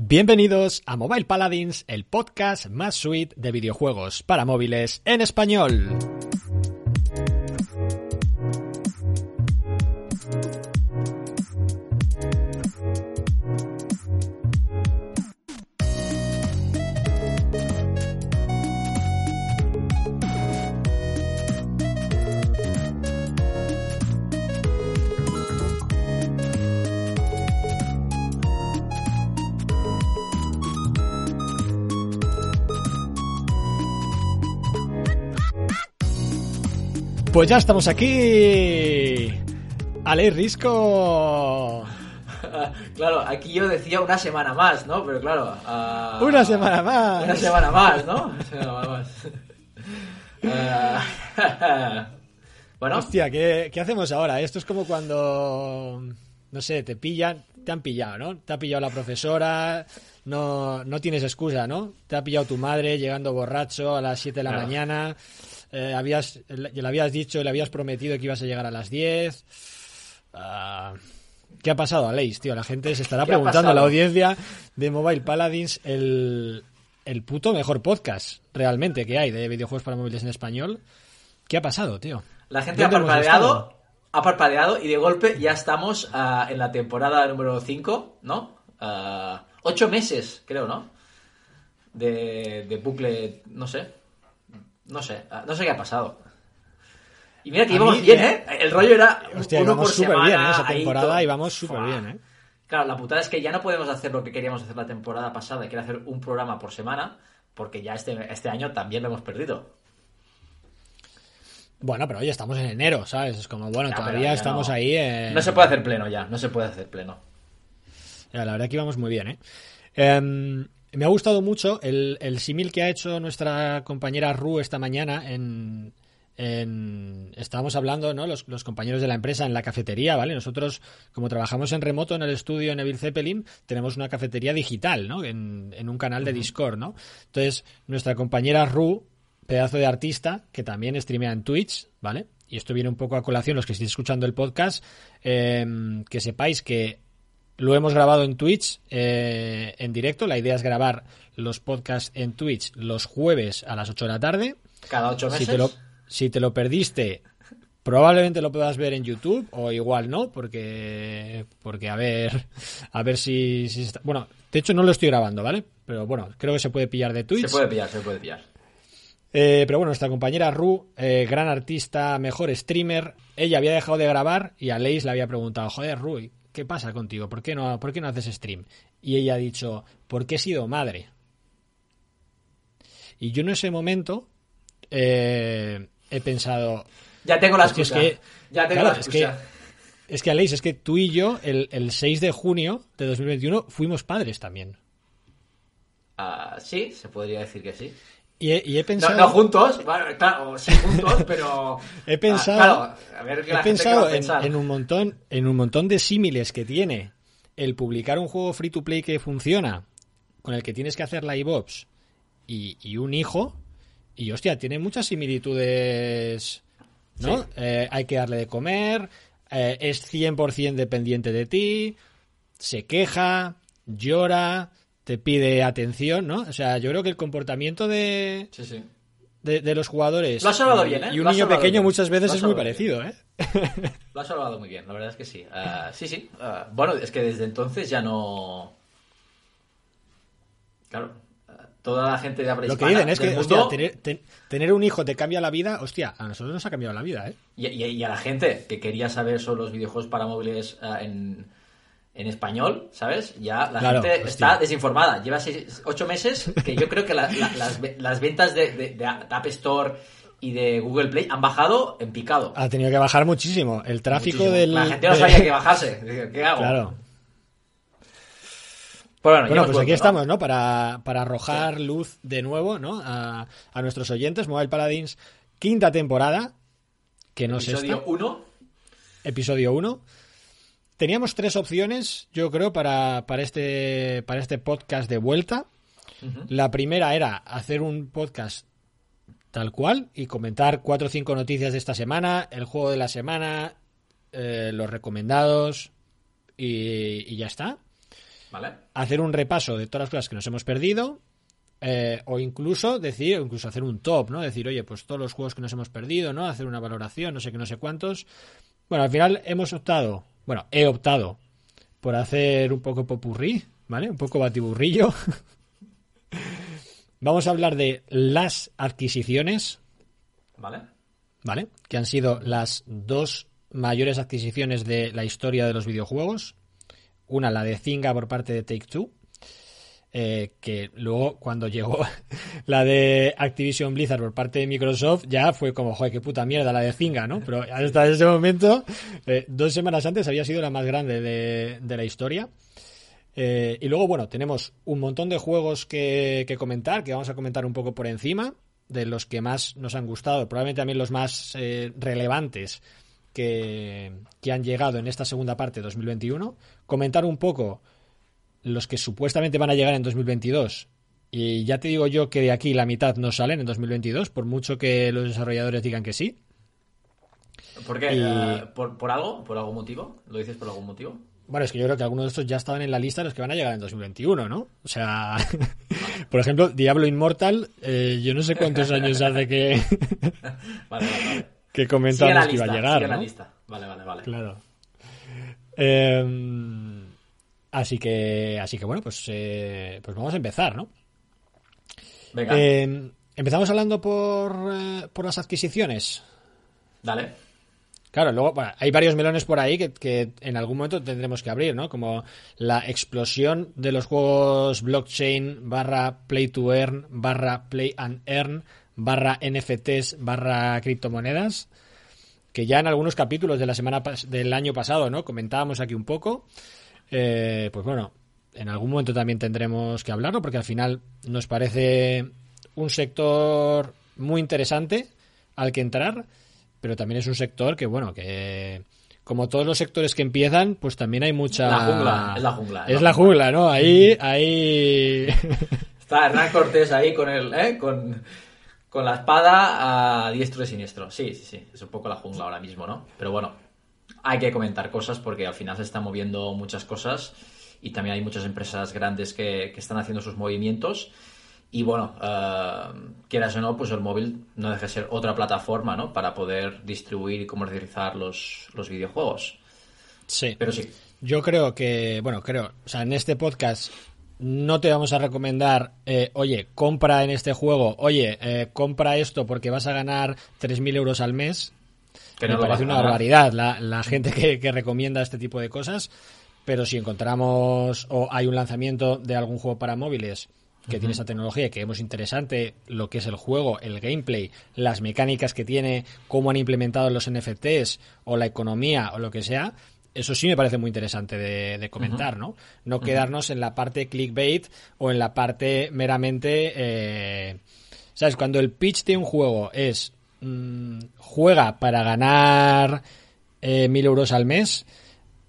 Bienvenidos a Mobile Paladins, el podcast más sweet de videojuegos para móviles en español. Pues ya estamos aquí. Ale Risco. Claro, aquí yo decía una semana más, ¿no? Pero claro. ah, Una semana más. Una semana más, ¿no? Una semana más. Ah, bueno, Hostia, ¿qué, qué hacemos ahora? Esto es como cuando, no sé, te pillan, te han pillado, ¿no? Te ha pillado la profesora, no, no tienes excusa, ¿no? Te ha pillado tu madre llegando borracho a las 7 de la Claro. mañana, eh, habías, le habías dicho, le habías prometido que ibas a llegar a las 10. Ah, ¿Qué ha pasado, Aleix, tío? La gente se estará ¿Qué ha preguntando, la pasado? audiencia de Mobile Paladins, el, el puto mejor podcast realmente que hay de videojuegos para móviles en español. ¿Qué ha pasado, tío? la gente ha ¿Dónde hemos parpadeado. Ha parpadeado y de golpe ya estamos ah, en la temporada número 5, ¿no? Ah, ocho meses, creo, ¿no? De, de bucle, no sé. No sé, ah, no sé qué ha pasado. Y mira que íbamos mí, bien, eh, ¿eh? El rollo era Hostia, uno íbamos por súper semana. bien en esa temporada, íbamos súper bien, ¿eh? Claro, la putada es que ya no podemos hacer lo que queríamos hacer la temporada pasada, que era hacer un programa por semana, porque ya este, este año también lo hemos perdido. Bueno, pero oye, estamos en enero, ¿sabes? Es como, bueno, Ya, todavía estamos no. ahí. en- No se puede hacer pleno ya, no se puede hacer pleno. Ya, la verdad que íbamos muy bien, ¿eh? Em, me ha gustado mucho el, el símil que ha hecho nuestra compañera Ru esta mañana en... en- estábamos hablando, ¿no? Los, los compañeros de la empresa en la cafetería, ¿vale? Nosotros, como trabajamos en remoto en el estudio en Evil Zeppelin, tenemos una cafetería digital, ¿no? En, en un canal de Discord, ¿no? Entonces, nuestra compañera Ru, pedazo de artista, que también streamea en Twitch, ¿vale? Y esto viene un poco a colación, los que estéis escuchando el podcast, em, que sepáis que lo hemos grabado en Twitch eh, en directo. La idea es grabar los podcasts en Twitch los jueves a las 8 de la tarde. Cada ocho meses. Si te lo, si te lo perdiste, probablemente lo puedas ver en YouTube o igual no, porque porque a ver a ver si, si está- bueno, de hecho no lo estoy grabando, ¿vale? Pero bueno, creo que se puede pillar de Twitch. Se puede pillar, se puede pillar. Eh, pero bueno, nuestra compañera Ru, eh, gran artista, mejor streamer, ella había dejado de grabar y a Leis le había preguntado, joder, Ru, ¿qué pasa contigo? ¿Por qué no, por qué no haces stream? Y ella ha dicho, porque he sido madre. Y yo en ese momento eh, he pensado, Ya tengo la Hostia, es excusa. que- ya tengo claro, la es que- excusa. es que Aleix, es que tú y yo el, el 6 de junio de 2021 fuimos padres también. Ah, sí, se podría decir que sí. Y he, y he No, pensado... no juntos, bueno, claro, sí juntos, pero... He pensado, Ah, claro, a ver qué he la pensado en, un montón, en un montón de símiles que tiene el publicar un juego free to play que funciona, con el que tienes que hacer la iVox y, y un hijo, y hostia, tiene muchas similitudes, ¿no? Sí. Eh, hay que darle de comer, eh, es 100% dependiente de ti, se queja, llora, te pide atención, ¿no? O sea, yo creo que el comportamiento de, Sí, sí. de, de los jugadores Lo has bien, ¿eh? y un Lo has niño pequeño bien. muchas veces es muy parecido, ¿eh? Lo has salvado muy bien, la verdad es que sí. Ah, sí, sí. ah, bueno, es que desde entonces ya no... Claro, ah, toda la gente de habla Lo que dicen es que, mundo, hostia, tener, ten- tener un hijo te cambia la vida, hostia, a nosotros nos ha cambiado la vida, ¿eh? y, y- y a la gente que quería saber sobre los videojuegos para móviles en, en español, ¿sabes? Ya la Claro, gente hostia. está desinformada. Lleva seis, ocho meses que yo creo que la- la- las, ve- las ventas de, de- de App Store y de Google Play han bajado en picado. Ha tenido que bajar muchísimo. El tráfico Muchísimo. del... La gente no sabía que bajarse. Dije, ¿Qué hago? Claro. Pues bueno, pues cuento, aquí ¿no? estamos, ¿no? Para, para arrojar luz de nuevo, ¿no? A, a nuestros oyentes. Mobile Paladins, quinta temporada, que no Episodio 1. episodio 1. Teníamos tres opciones, yo creo, para, para, este, para este podcast de vuelta. La primera era hacer un podcast tal cual y comentar cuatro o cinco noticias de esta semana, el juego de la semana, eh, los recomendados y, y ya está. ¿Vale? hacer un repaso de todas las cosas que nos hemos perdido. eh, o incluso decir, o incluso hacer un top, ¿no? Decir, oye, pues todos los juegos que nos hemos perdido, ¿no? Hacer una valoración, no sé qué, no sé cuántos. Bueno, al final hemos optado, bueno, he optado por hacer un poco popurrí, ¿vale? Un poco batiburrillo. Vamos a hablar de las adquisiciones, ¿Vale? ¿vale? Que han sido las dos mayores adquisiciones de la historia de los videojuegos. Una, la de Zynga por parte de Take Two. Eh, que luego cuando llegó la de Activision Blizzard por parte de Microsoft ya fue como, joder, qué puta mierda la de Zynga, ¿no? Pero hasta ese momento, eh, dos semanas antes había sido la más grande de, de la historia. Eh, y luego, bueno, tenemos un montón de juegos que, que comentar, que vamos a comentar un poco por encima, de los que más nos han gustado, probablemente también los más relevantes que, que han llegado en esta segunda parte de 2021. Comentar un poco los que supuestamente van a llegar en 2022. Y ya te digo yo que de aquí la mitad no salen en 2022, por mucho que los desarrolladores digan que sí. ¿Por qué? Y- Eh, ¿por, ¿Por algo? ¿Por algún motivo? ¿Lo dices por algún motivo? Bueno, es que yo creo que algunos de estos ya estaban en la lista de los que van a llegar en 2021, ¿no? O sea, por ejemplo, Diablo Immortal, eh, yo no sé cuántos años hace que, Vale, vale, vale. que comentábamos que iba a llegar, sigue la ¿no? lista. Vale, vale, vale. Claro. Eh, así que, así que bueno, pues, eh, pues vamos a empezar, ¿no? Venga, Eh, empezamos hablando por, eh, por las adquisiciones. dale. Claro, luego bueno, hay varios melones por ahí que, que en algún momento tendremos que abrir, ¿no? Como la explosión de los juegos blockchain barra play to earn barra play and earn barra NFTs barra criptomonedas que ya en algunos capítulos de la semana del año pasado, ¿no? Comentábamos aquí un poco. Eh, pues bueno, en algún momento también tendremos que hablarlo porque al final nos parece un sector muy interesante al que entrar, pero también es un sector que, bueno, que como todos los sectores que empiezan, pues también hay mucha... La jungla, es la jungla, Es la jungla, ¿no? Ahí, ahí... Está Hernán Cortés ahí con el, ¿eh? con, con la espada a diestro y siniestro. Sí, sí, sí. Es un poco la jungla ahora mismo, ¿no? Pero bueno, hay que comentar cosas porque al final se están moviendo muchas cosas y también hay muchas empresas grandes que, que están haciendo sus movimientos. Y bueno, eh, quieras o no, pues el móvil no deja de ser otra plataforma, ¿no? Para poder distribuir y comercializar los, los videojuegos. sí. Pero sí, Yo creo que, bueno, creo, o sea, en este podcast no te vamos a recomendar, eh, oye, compra en este juego, oye, eh, compra esto porque vas a ganar 3.000 euros al mes. Que Me parece una barbaridad la, la gente que, que recomienda este tipo de cosas, pero si encontramos o hay un lanzamiento de algún juego para móviles que tiene esa tecnología que vemos interesante lo que es el juego, el gameplay, las mecánicas que tiene, cómo han implementado los NFTs o la economía o lo que sea, eso sí me parece muy interesante de, de comentar, ¿no? No quedarnos en la parte clickbait o en la parte meramente... eh, ¿Sabes? Cuando el pitch de un juego es mm, juega para ganar eh, mil euros al mes,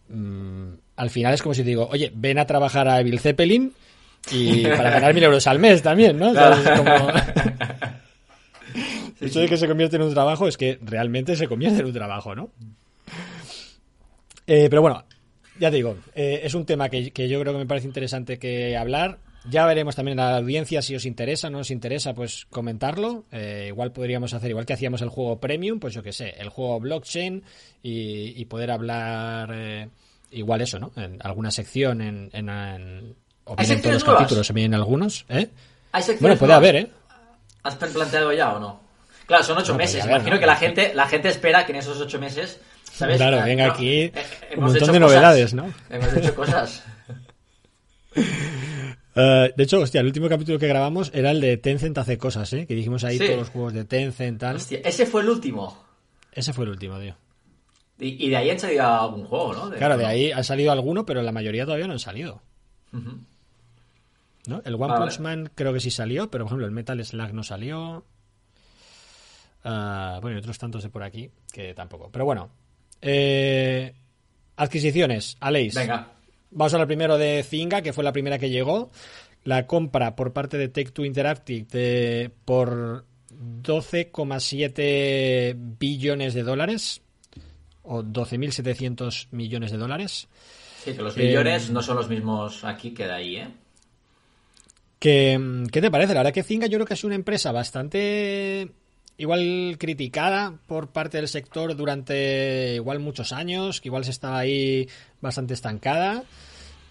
mm, al final es como si te digo, oye, ven a trabajar a Bill Zeppelin y para ganar mil euros al mes también, ¿no? ¿Sabes? Es como- Eso de que se convierte en un trabajo es que realmente se convierte en un trabajo, ¿no? Eh, pero bueno, ya te digo, eh, es un tema que, que yo creo que me parece interesante que hablar. Ya veremos también a la audiencia si os interesa, no os interesa, pues comentarlo. Eh, igual podríamos hacer, igual que hacíamos el juego premium, pues yo qué sé, el juego blockchain y, y poder hablar eh, igual eso, ¿no? En alguna sección, en, en, en- o ¿Hay bien en todos los nuevas? capítulos, o bien en algunos, ¿eh? ¿Hay secciones Bueno, puede nuevas? haber, ¿eh? ¿Has planteado ya o no? Claro, son ocho No, meses. Imagino ¿no? que la gente, la gente espera que en esos ocho meses, ¿sabes? Claro, venga no, aquí eh, un montón hecho de cosas. novedades, ¿no? Hemos hecho cosas. Eh, de hecho, hostia, el último capítulo que grabamos era el de Tencent hace cosas, ¿eh? Que dijimos ahí Sí. todos los juegos de Tencent, tal. Hostia, ese fue el último. Ese fue el último, tío. Y, y de ahí han salido algún juego, ¿no? Claro, de ahí ha salido alguno, pero la mayoría todavía no han salido. El One Vale. Punch Man creo que sí salió, pero por ejemplo el Metal Slug no salió. Ah, bueno, y otros tantos de por aquí que tampoco. Pero bueno. Eh, adquisiciones, Aleix. Venga. Vamos a hablar primero de Zynga, que fue la primera que llegó. La compra por parte de Take Two Interactive de, por 12,7 billones de dólares o 12.700 millones de dólares. Sí, que los Eh, billones no son los mismos aquí que de ahí, ¿eh? ¿Qué, qué te parece? La verdad que Zynga yo creo que es una empresa bastante igual criticada por parte del sector durante igual muchos años, que igual se estaba ahí bastante estancada,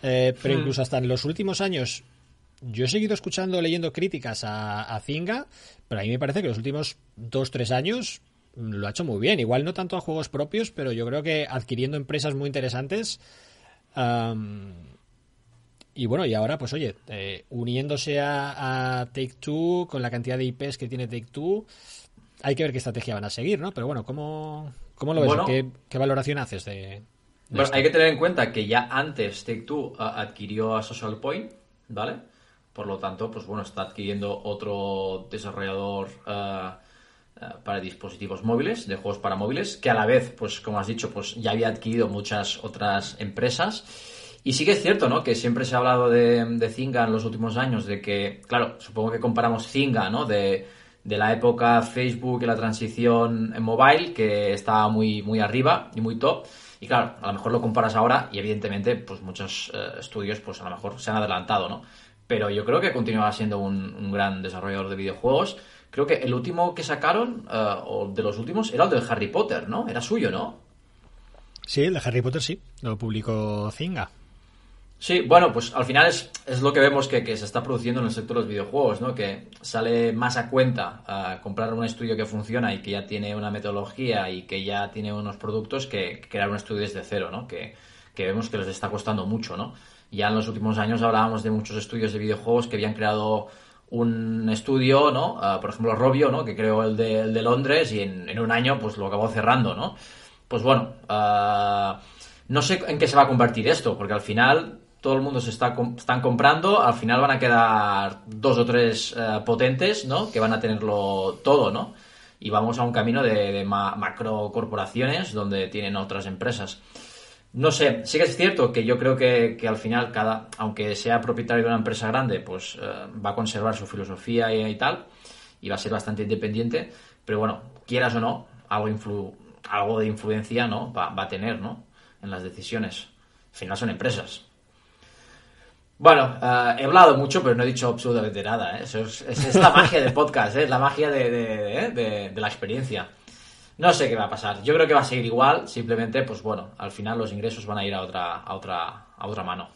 eh, pero Hmm. incluso hasta en los últimos años yo he seguido escuchando, leyendo críticas a, a Zynga, pero a mí me parece que los últimos dos, tres años lo ha hecho muy bien. Igual no tanto a juegos propios, pero yo creo que adquiriendo empresas muy interesantes. y bueno, y ahora, pues oye, eh, uniéndose a, a Take Two con la cantidad de IPs que tiene Take Two, hay que ver qué estrategia van a seguir, ¿no? Pero bueno, ¿cómo, cómo lo ves? Bueno. ¿Qué, qué valoración haces de, de Bueno, esto? hay que tener en cuenta que ya antes Take-Two a- adquirió a Social Point, ¿vale? Por lo tanto, pues bueno, está adquiriendo otro desarrollador eh, para dispositivos móviles, de juegos para móviles, que a la vez, pues como has dicho, pues ya había adquirido muchas otras empresas. Y sí que es cierto, ¿no? Que siempre se ha hablado de, de Zynga en los últimos años, de que, claro, supongo que comparamos Zynga, ¿no? De, de la época Facebook y la transición en mobile, que estaba muy, muy arriba y muy top. Y claro, a lo mejor lo comparas ahora y evidentemente, pues muchos eh, estudios, pues a lo mejor se han adelantado, ¿no? Pero yo creo que continuaba siendo un, gran desarrollador de videojuegos. Creo que el último que sacaron, eh, o de los últimos, era el del Harry Potter, ¿no? Era suyo, ¿no? Sí, el de Harry Potter sí, lo publicó Zynga. Sí, bueno, pues al final es, es lo que vemos que, que se está produciendo en el sector de los videojuegos, ¿no? Que sale más a cuenta a comprar un estudio que funciona y que ya tiene una metodología y que ya tiene unos productos que, crear un estudio desde cero, ¿no? Que, que vemos que les está costando mucho, ¿no? Ya en los últimos años hablábamos de muchos estudios de videojuegos que habían creado un estudio, ¿no? Ah, por ejemplo, Robio, ¿no? Que creó el de, el de Londres y en, en un año pues lo acabó cerrando, ¿no? Pues bueno, ah, no sé en qué se va a convertir esto, porque al final todo el mundo se está están comprando, al final van a quedar dos o tres eh, potentes, ¿no? Que van a tenerlo todo, ¿no? Y vamos a un camino de, de ma- macro corporaciones donde tienen otras empresas. No sé, sí que es cierto que yo creo que, que al final cada, aunque sea propietario de una empresa grande, pues eh, va a conservar su filosofía y, y tal, y va a ser bastante independiente, pero bueno, quieras o no, algo, influ- algo de influencia, ¿no? Va, va a tener, ¿no? En las decisiones. Al final son empresas. Bueno, eh, he hablado mucho, pero no he dicho absolutamente nada. ¿eh? Eso es, es- es la magia del podcast, ¿eh? es la magia de, de- ¿eh? de- de la experiencia. No sé qué va a pasar. Yo creo que va a seguir igual. Simplemente, pues bueno, al final los ingresos van a ir a otra, a otra, a otra mano.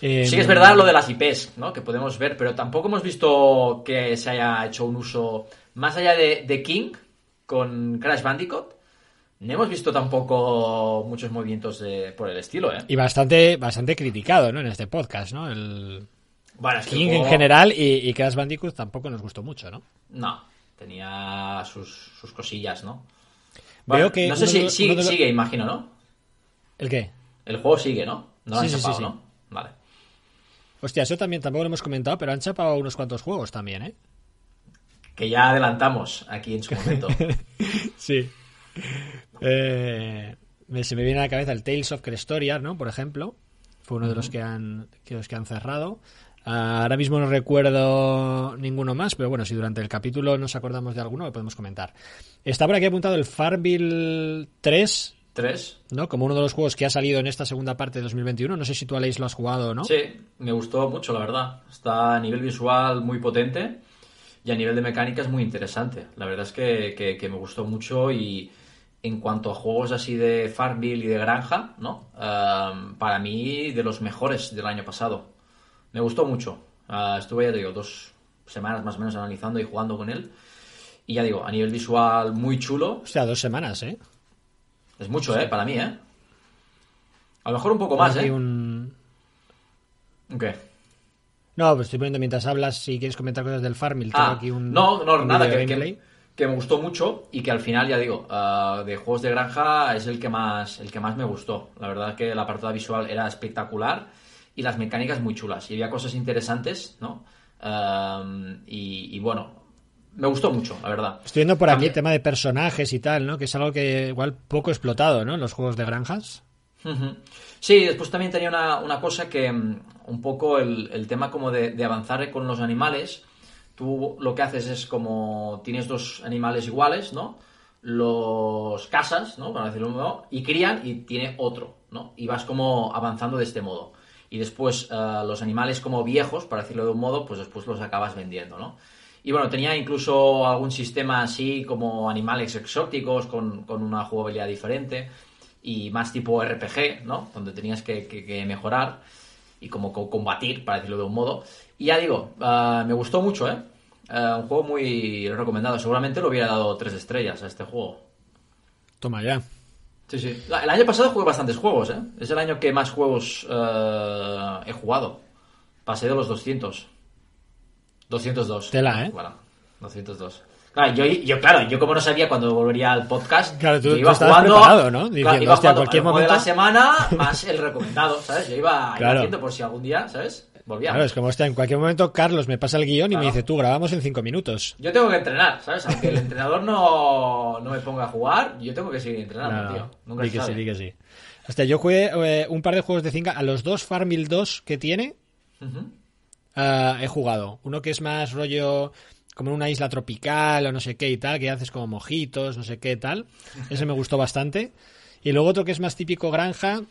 Eh, Sí que es verdad lo de las IPs, ¿no? Que podemos ver, pero tampoco hemos visto que se haya hecho un uso más allá de, de King con Crash Bandicoot. No hemos visto tampoco muchos movimientos de- por el estilo, ¿eh? Y bastante, bastante criticado, ¿no? En este podcast, ¿no? El Bueno, King en general y, y Crash Bandicoot tampoco nos gustó mucho, ¿no? No, tenía sus, sus cosillas, ¿no? Veo que no sé uno si sigue, uno de los- sigue, imagino, ¿no? ¿El qué? El juego sigue, ¿no? No lo han Sí, sí, sí, chapado, sí. ¿no? Vale. Hostia, eso también tampoco lo hemos comentado, pero han chapado unos cuantos juegos también, ¿eh? Que ya adelantamos aquí en su momento. Sí. Eh, se me viene a la cabeza el Tales of Crestoria, ¿no? Por ejemplo. Fue uno de los que han, que los que han cerrado. Ah, ahora mismo no recuerdo ninguno más, pero bueno, si durante el capítulo nos acordamos de alguno, lo podemos comentar. Está por aquí apuntado el Farmville 3, ¿Tres? ¿no? Como uno de los juegos que ha salido en esta segunda parte de 2021. No sé si tú, Aleix, lo has jugado o no. Sí, me gustó mucho, la verdad. Está a nivel visual muy potente y a nivel de mecánica es muy interesante. La verdad es que, que- que me gustó mucho y en cuanto a juegos así de Farmville y de granja, ¿no? Para mí, de los mejores del año pasado. Me gustó mucho. Ah, estuve, ya te digo, dos semanas más o menos analizando y jugando con él. Y ya digo, a nivel visual muy chulo. O sea, dos semanas, ¿eh? Es mucho, ¿eh? Para mí, ¿eh? A lo mejor un poco más, ¿eh? un- ¿Qué? No, pues estoy poniendo mientras hablas, si quieres comentar cosas del Farmville. tengo Ah, aquí un, no, no, un nada, que, que, que me gustó mucho y que al final, ya digo, ah, de juegos de granja es el que más el que más me gustó. La verdad es que la apartado visual era espectacular y las mecánicas muy chulas. Y había cosas interesantes, ¿no? Y, y bueno, me gustó mucho, la verdad. Estoy viendo por aquí el tema de personajes y tal, ¿no? Que es algo que igual poco explotado, ¿no? En los juegos de granjas. Sí, después también tenía una, una cosa que mm, un poco el, el tema como de, de avanzar con los animales. Tú lo que haces es como tienes dos animales iguales, ¿no? los casas, ¿no? Para decirlo de modo, y crían y tiene otro, ¿no? Y vas como avanzando de este modo. Y después eh, los animales como viejos, para decirlo de un modo, pues después los acabas vendiendo, ¿no? Y bueno, tenía incluso algún sistema así como animales exóticos con, con una jugabilidad diferente y más tipo RPG, ¿no? Donde tenías que, que- mejorar y como co- combatir, para decirlo de un modo. Y ya digo, ah, me gustó mucho, ¿eh? Ah, un juego muy recomendado. Seguramente lo hubiera dado tres estrellas a este juego. Toma ya. Sí, sí. El año pasado jugué bastantes juegos, ¿eh? Es el año que más juegos eh, he jugado. Pasé de los 200. 202. Tela, ¿eh? Bueno, 202. Claro, yo, yo, claro, yo como no sabía cuándo volvería al podcast, Claro, tú- yo tú iba estabas jugando, ¿no? claro, Diciendo, iba hostia, jugando cualquier de la semana más el recomendado, ¿sabes? Yo iba, iba Claro. haciendo por si algún día, ¿sabes? Volvía. Claro, es como, hostia, en cualquier momento Carlos me pasa el guion y me dice, tú grabamos en cinco minutos. Yo tengo que entrenar, ¿sabes? Aunque el entrenador no, no me ponga a jugar, yo tengo que seguir entrenando, tío. Nunca di se que sí, sabe. di que sí. Hostia, yo jugué eh, un par de juegos de Zynga. A los dos Farmville 2 que tiene, ah, he jugado. Uno que es más rollo como en una isla tropical o no sé qué y tal, que haces como mojitos, no sé qué y tal. Ese me gustó bastante. Y luego otro que es más típico granja,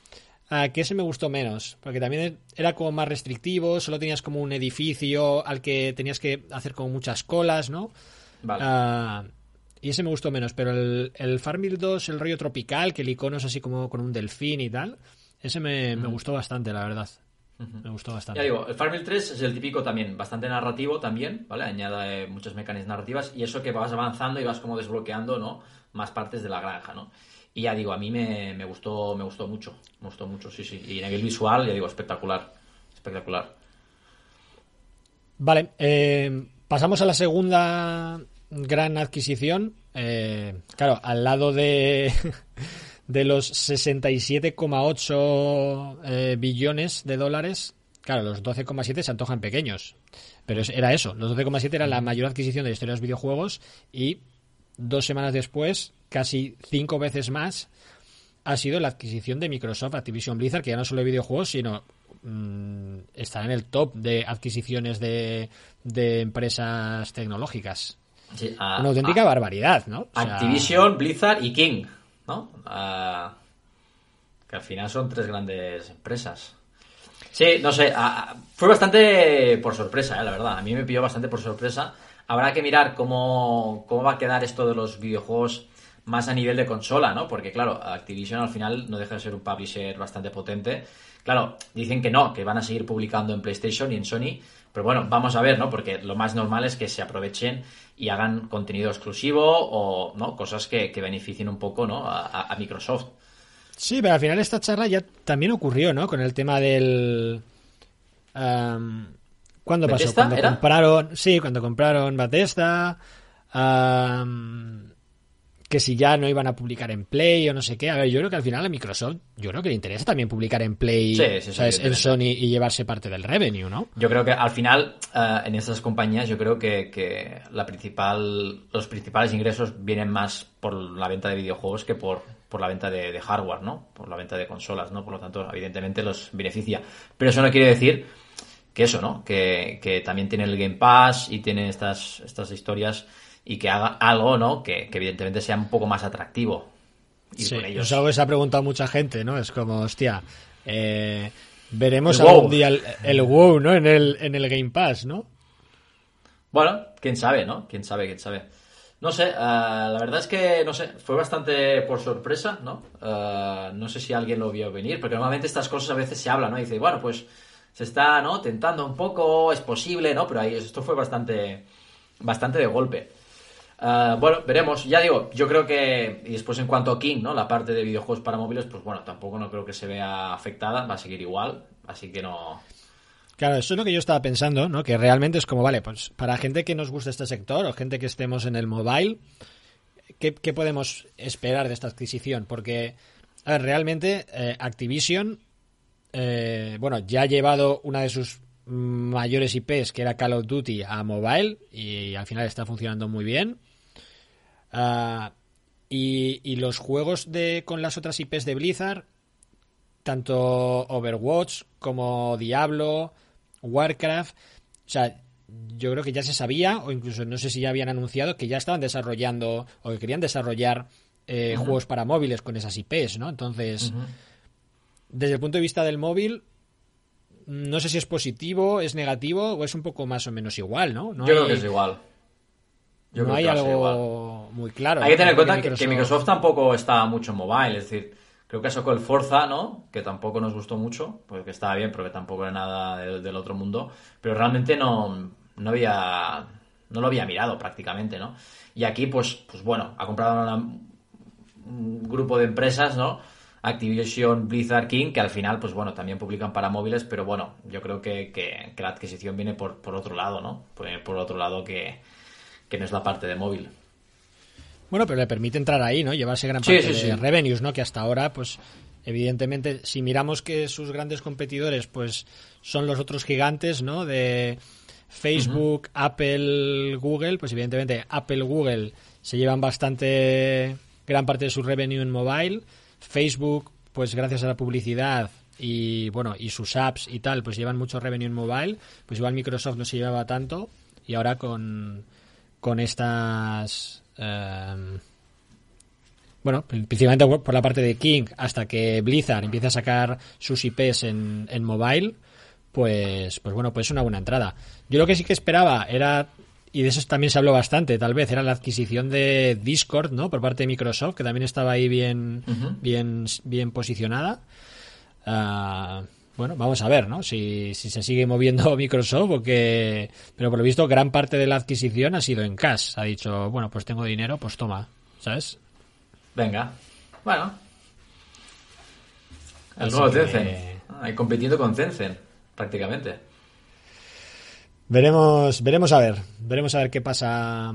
ah, que ese me gustó menos, porque también era como más restrictivo, solo tenías como un edificio al que tenías que hacer como muchas colas, ¿no? Vale. Ah, y ese me gustó menos, pero el, el Farmville 2, el rollo tropical, que el icono es así como con un delfín y tal, ese me, me gustó bastante, la verdad. Me gustó bastante. Ya digo, el Farmville 3 es el típico también, bastante narrativo también, ¿vale? Añade muchas mecánicas narrativas y eso que vas avanzando y vas como desbloqueando, ¿no? Más partes de la granja, ¿no? Y ya digo, a mí me, me gustó me gustó mucho, me gustó mucho, sí, sí. Y a nivel visual, ya digo, espectacular, espectacular. Vale, eh, pasamos a la segunda gran adquisición. Eh, claro, al lado de, de los 67,8 eh, billones de dólares, claro, los 12,7 se antojan pequeños. Pero era eso, los 12,7 era la mayor adquisición de la historia de los videojuegos y dos semanas después, casi cinco veces más, ha sido la adquisición de Microsoft Activision Blizzard, que ya no solo de videojuegos, sino mm, está en el top de adquisiciones de, de empresas tecnológicas. Sí, a- Una auténtica a- barbaridad, ¿no? O sea, Activision, Blizzard y King, ¿no? Que al final son tres grandes empresas. Sí, no sé, fue bastante por sorpresa, eh, la verdad. A mí me pilló bastante por sorpresa. Habrá que mirar cómo, cómo va a quedar esto de los videojuegos más a nivel de consola, ¿no? Porque claro, Activision al final no deja de ser un publisher bastante potente. Claro, dicen que no, que van a seguir publicando en PlayStation y en Sony, pero bueno, vamos a ver, ¿no? Porque lo más normal es que se aprovechen y hagan contenido exclusivo o, ¿no? Cosas que, beneficien un poco, ¿no? A, Microsoft. Sí, pero al final esta charla ya también ocurrió, ¿no? Con el tema del... ¿Cuándo pasó? ¿Bethesda, Cuando era? compraron... Sí, cuando compraron Bethesda... que si ya no iban a publicar en Play o no sé qué. A ver, yo creo que al final a Microsoft, yo creo que le interesa también publicar en Play, Sí, sí, sí, ¿sabes? en. Sony y llevarse parte del revenue, ¿no? Yo creo que al final, eh, en estas compañías, yo creo que, que la principal, los principales ingresos vienen más por la venta de videojuegos que por, por la venta de, de hardware, ¿no? Por la venta de consolas, ¿no? Por lo tanto, evidentemente los beneficia. Pero eso no quiere decir que eso, ¿no? Que, que también tiene el Game Pass y tiene estas, estas historias y que haga algo, ¿no? Que, que evidentemente sea un poco más atractivo. Ir Sí, con ellos. es algo que se ha preguntado mucha gente, ¿no? Es como, hostia, eh, veremos El WoW. algún día el, el WoW, ¿no? En el, en el Game Pass, ¿no? Bueno, quién sabe, ¿no? Quién sabe, quién sabe. No sé, eh, la verdad es que, no sé, fue bastante por sorpresa, ¿no? Eh, no sé si alguien lo vio venir, porque normalmente estas cosas a veces se hablan, ¿no? Y dice, bueno, pues se está, ¿no? Tentando un poco, es posible, ¿no? Pero ahí esto fue bastante, bastante de golpe. Eh, bueno, veremos. Ya digo, yo creo que, y después en cuanto a King, ¿no? La parte de videojuegos para móviles, pues bueno, tampoco no creo que se vea afectada, va a seguir igual, así que no... Claro, eso es lo que yo estaba pensando, ¿no? Que realmente es como, vale, pues para gente que nos gusta este sector o gente que estemos en el mobile, ¿qué, qué podemos esperar de esta adquisición? Porque, a ver, realmente eh, Activision, eh, bueno, ya ha llevado una de sus mayores IPs, que era Call of Duty, a mobile y al final está funcionando muy bien. Ah, y, y los juegos de con las otras IPs de Blizzard, tanto Overwatch como Diablo, Warcraft, o sea, yo creo que ya se sabía, o incluso no sé si ya habían anunciado, que ya estaban desarrollando o que querían desarrollar eh, juegos para móviles con esas IPs, ¿no? Entonces, desde el punto de vista del móvil, no sé si es positivo, es negativo o es un poco más o menos igual, ¿no? yo creo que es igual. Yo no hay algo muy claro. Hay que tener en cuenta que Microsoft... tampoco está mucho en mobile, es decir, creo que sacó el Forza, ¿no? Que tampoco nos gustó mucho, porque estaba bien, pero que tampoco era nada del, otro mundo, pero realmente no, no había no lo había mirado prácticamente, ¿no? Y aquí, pues, pues bueno, ha comprado un grupo de empresas, ¿no? Activision Blizzard King, que al final, pues bueno, también publican para móviles, pero bueno, yo creo que, que, la adquisición viene por, por, otro lado, ¿no? Por, por otro lado que, que no es la parte de móvil. Bueno, pero le permite entrar ahí, ¿no? Llevarse gran parte de revenues, ¿no? Que hasta ahora, pues, evidentemente, si miramos que sus grandes competidores, pues, son los otros gigantes, ¿no? De Facebook, Apple, Google, pues evidentemente Apple, Google se llevan bastante gran parte de su revenue en mobile. Facebook, pues gracias a la publicidad y bueno, y sus apps y tal, pues llevan mucho revenue en mobile. Pues igual Microsoft no se llevaba tanto y ahora con con estas... Em, bueno, principalmente por la parte de King, hasta que Blizzard empiece a sacar sus IPs en, en mobile, pues, pues bueno, pues es una buena entrada. Yo lo que sí que esperaba era, y de eso también se habló bastante, tal vez, era la adquisición de Discord, ¿no? Por parte de Microsoft, que también estaba ahí bien, bien, bien posicionada. Uh, bueno, vamos a ver, ¿no? Si, si se sigue moviendo Microsoft o que... Pero por lo visto gran parte de la adquisición ha sido en cash. Ha dicho, bueno, pues tengo dinero, pues toma, ¿sabes? Venga. Bueno. El nuevo Tencent. Ahí compitiendo con Tencent, prácticamente. Veremos, veremos a ver. Veremos a ver qué pasa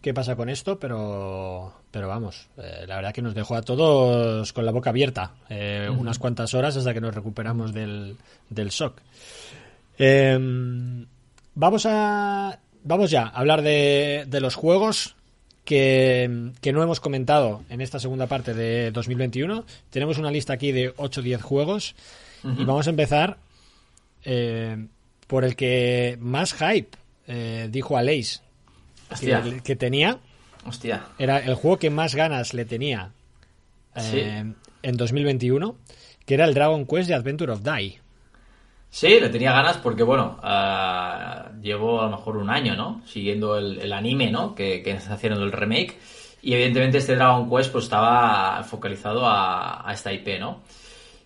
qué pasa con esto, pero, pero vamos, eh, la verdad que nos dejó a todos con la boca abierta eh, unas cuantas horas hasta que nos recuperamos del, del shock. Em, vamos a vamos ya a hablar de, de los juegos que, que, no hemos comentado en esta segunda parte de 2021. Tenemos una lista aquí de 8 o 10 juegos y vamos a empezar eh, por el que más hype dijo Aleix que, tenía. Hostia. Era el juego que más ganas le tenía eh, en 2021, que era el Dragon Quest de Adventure of Die. Sí, le tenía ganas porque, bueno, uh, llevo a lo mejor un año, ¿no? Siguiendo el, anime, ¿no? Que, que está haciendo el remake. Y evidentemente este Dragon Quest pues estaba focalizado a, a, esta IP, ¿no?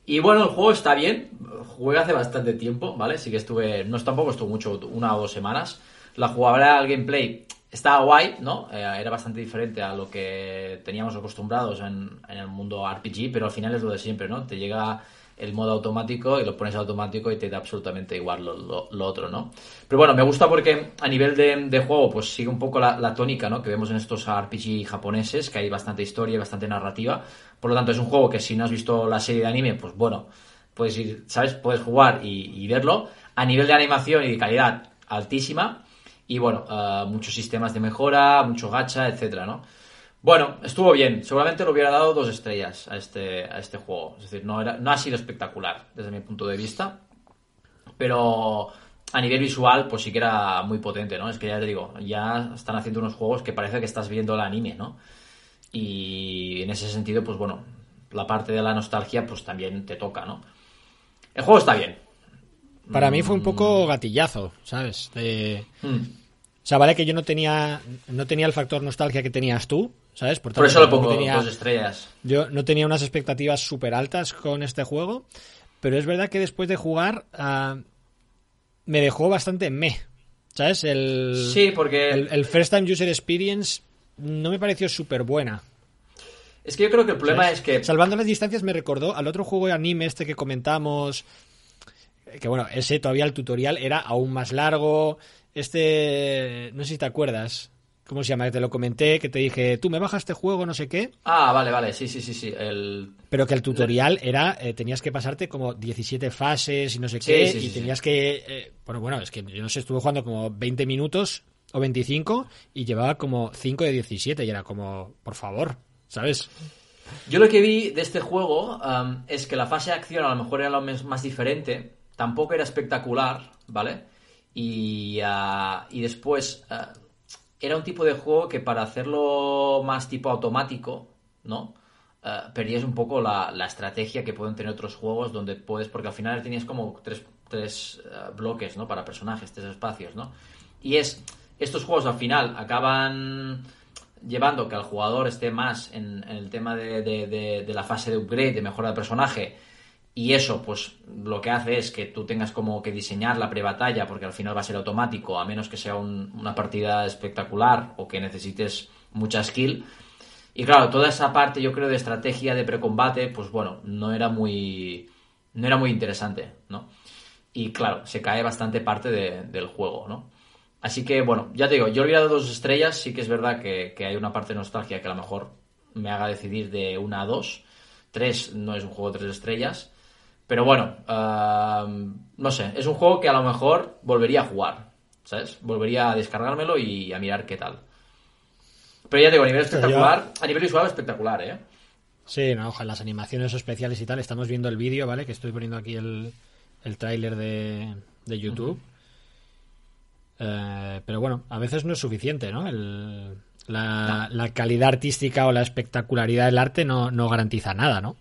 Y bueno, el juego está bien. Jugué hace bastante tiempo, ¿vale? Sí que estuve, no tampoco estuvo mucho, una o dos semanas. La jugabilidad, el gameplay estaba guay, ¿no? Eh, era bastante diferente a lo que teníamos acostumbrados en, el mundo RPG, pero al final es lo de siempre, ¿no? Te llega el modo automático y lo pones automático y te da absolutamente igual lo, otro, ¿no? Pero bueno, me gusta porque a nivel de, juego pues sigue un poco la, tónica, ¿no? Que vemos en estos RPG japoneses, que hay bastante historia y bastante narrativa. Por lo tanto, es un juego que si no has visto la serie de anime, pues bueno, puedes ir, ¿sabes? Puedes jugar y verlo. A nivel de animación y de calidad altísima y bueno, uh, muchos sistemas de mejora, mucho gacha, etcétera, ¿no? Bueno, estuvo bien. Seguramente lo hubiera dado dos estrellas a este, a este juego. Es decir, no, era, no ha sido espectacular desde mi punto de vista. Pero a nivel visual, pues sí que era muy potente, ¿no? Es que ya te digo, ya están haciendo unos juegos que parece que estás viendo el anime, ¿no? Y en ese sentido, pues bueno, la parte de la nostalgia, pues también te toca, ¿no? El juego está bien. Para mí fue un poco gatillazo, ¿sabes? Hmm. O sea, vale que yo no tenía, no tenía el factor nostalgia que tenías tú, ¿sabes? Por, eso lo pongo dos estrellas. Yo no tenía unas expectativas súper altas con este juego, pero es verdad que después de jugar ah, me dejó bastante me, ¿sabes? El, sí, porque... El, First Time User Experience no me pareció súper buena. Es que yo creo que el problema es que... Salvando las distancias me recordó al otro juego de anime este que comentamos que bueno, ese todavía el tutorial era aún más largo. Este, no sé si te acuerdas. ¿Cómo se llama? Que te lo comenté, que te dije, tú me bajas este juego, no sé qué. Ah, vale, vale, sí, sí, sí, sí. El... Pero que el tutorial era, eh, tenías que pasarte como 17 fases y no sé qué, y tenías que, eh, bueno, bueno, es que yo no sé, estuve jugando como 20 minutos o 25 y llevaba como 5 de 17 y era como, por favor, ¿sabes? Yo lo que vi de este juego es que la fase de acción a lo mejor era lo más diferente, tampoco era espectacular, ¿vale? Y, ah, y después ah, era un tipo de juego que para hacerlo más tipo automático, ¿no? Ah, perdías un poco la, la estrategia que pueden tener otros juegos donde puedes, porque al final tenías como tres, tres ah, bloques, ¿no? Para personajes, tres espacios, ¿no? Y es, estos juegos al final acaban llevando que el jugador esté más en, en el tema de, de- de- de la fase de upgrade, de mejora de personaje, y eso, pues lo que hace es que tú tengas como que diseñar la pre-batalla, porque al final va a ser automático, a menos que sea un- una partida espectacular o que necesites mucha skill. Y claro, toda esa parte, yo creo, de estrategia de precombate, pues bueno, no era muy. no era muy interesante, ¿no? Y claro, se cae bastante parte de- del juego, ¿no? Así que, bueno, ya te digo, yo dado dos estrellas, sí que es verdad que, que hay una parte de nostalgia que a lo mejor me haga decidir de una a dos. Tres no es un juego de tres estrellas. Pero bueno, ah, no sé, es un juego que a lo mejor volvería a jugar, ¿sabes? Volvería a descargármelo y a mirar qué tal. Pero ya te digo, a nivel espectacular, a nivel visual espectacular, ¿eh? Sí, no, ojalá, las animaciones especiales y tal. Estamos viendo el vídeo, ¿vale? Que estoy poniendo aquí el, el tráiler de, de YouTube. Eh, pero bueno, a veces no es suficiente, ¿no? El- la, la calidad artística o la espectacularidad del arte no, no garantiza nada, ¿no?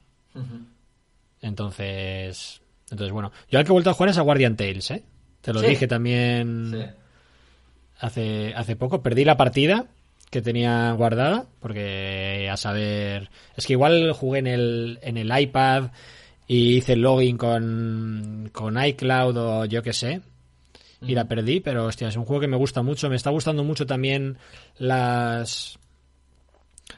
Entonces, entonces bueno, yo al que he vuelto a jugar es a Guardian Tales, ¿eh? Te lo Sí. dije también Sí. hace, hace poco. Perdí la partida que tenía guardada, porque a saber. Es que igual jugué en el, en el iPad y hice el login con, con iCloud o yo qué sé. Y la perdí, pero hostia, es un juego que me gusta mucho. Me está gustando mucho también las.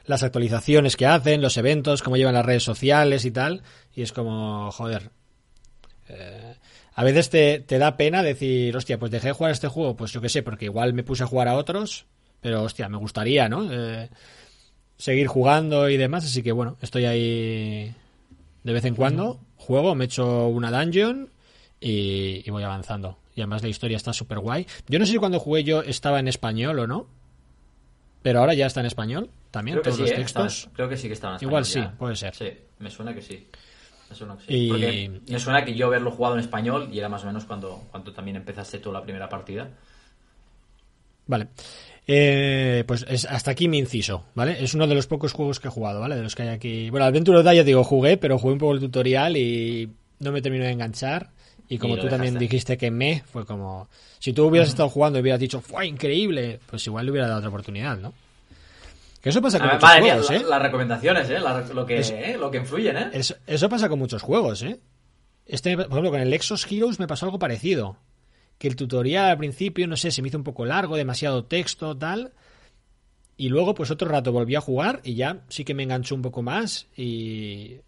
Las actualizaciones que hacen, los eventos, cómo llevan las redes sociales y tal. Y es como, joder, a veces te, te da pena decir, hostia, pues dejé de jugar este juego, pues yo qué sé, porque igual me puse a jugar a otros, pero hostia, me gustaría, ¿no? Eh, seguir jugando y demás, así que bueno, estoy ahí de vez en cuando, juego, me echo una dungeon y, y voy avanzando. Y además la historia está súper guay. Yo no sé si cuando jugué yo estaba en español o no, pero ahora ya está en español también, Creo que todos sí, los ¿eh? textos. Estaba- creo que sí que estaban en Igual español sí, ya. puede ser. Sí, me suena que sí. Me suena que sí. Y- Porque me suena que yo haberlo jugado en español y era más o menos cuando, cuando también empezaste tú la primera partida. Vale. Eh, pues es, hasta aquí mi inciso, ¿vale? Es uno de los pocos juegos que he jugado, ¿vale? De los que hay aquí. Bueno, Adventure of Die, ya digo, jugué, pero jugué un poco el tutorial y no me terminó de enganchar. Y como Y tú también dijiste que me, fue como. Si tú hubieras estado jugando y hubieras dicho, fue increíble, pues igual le hubiera dado otra oportunidad, ¿no? Que eso pasa con muchos madre juegos, la- ¿eh? las recomendaciones, ¿eh? La- lo, que, Es- ¿eh? lo que influyen, ¿eh? Eso, eso pasa con muchos juegos, ¿eh? Este, por ejemplo, con el Exos Heroes me pasó algo parecido. Que el tutorial al principio, no sé, se me hizo un poco largo, demasiado texto, tal. Y luego, pues otro rato volví a jugar y ya sí que me enganchó un poco más y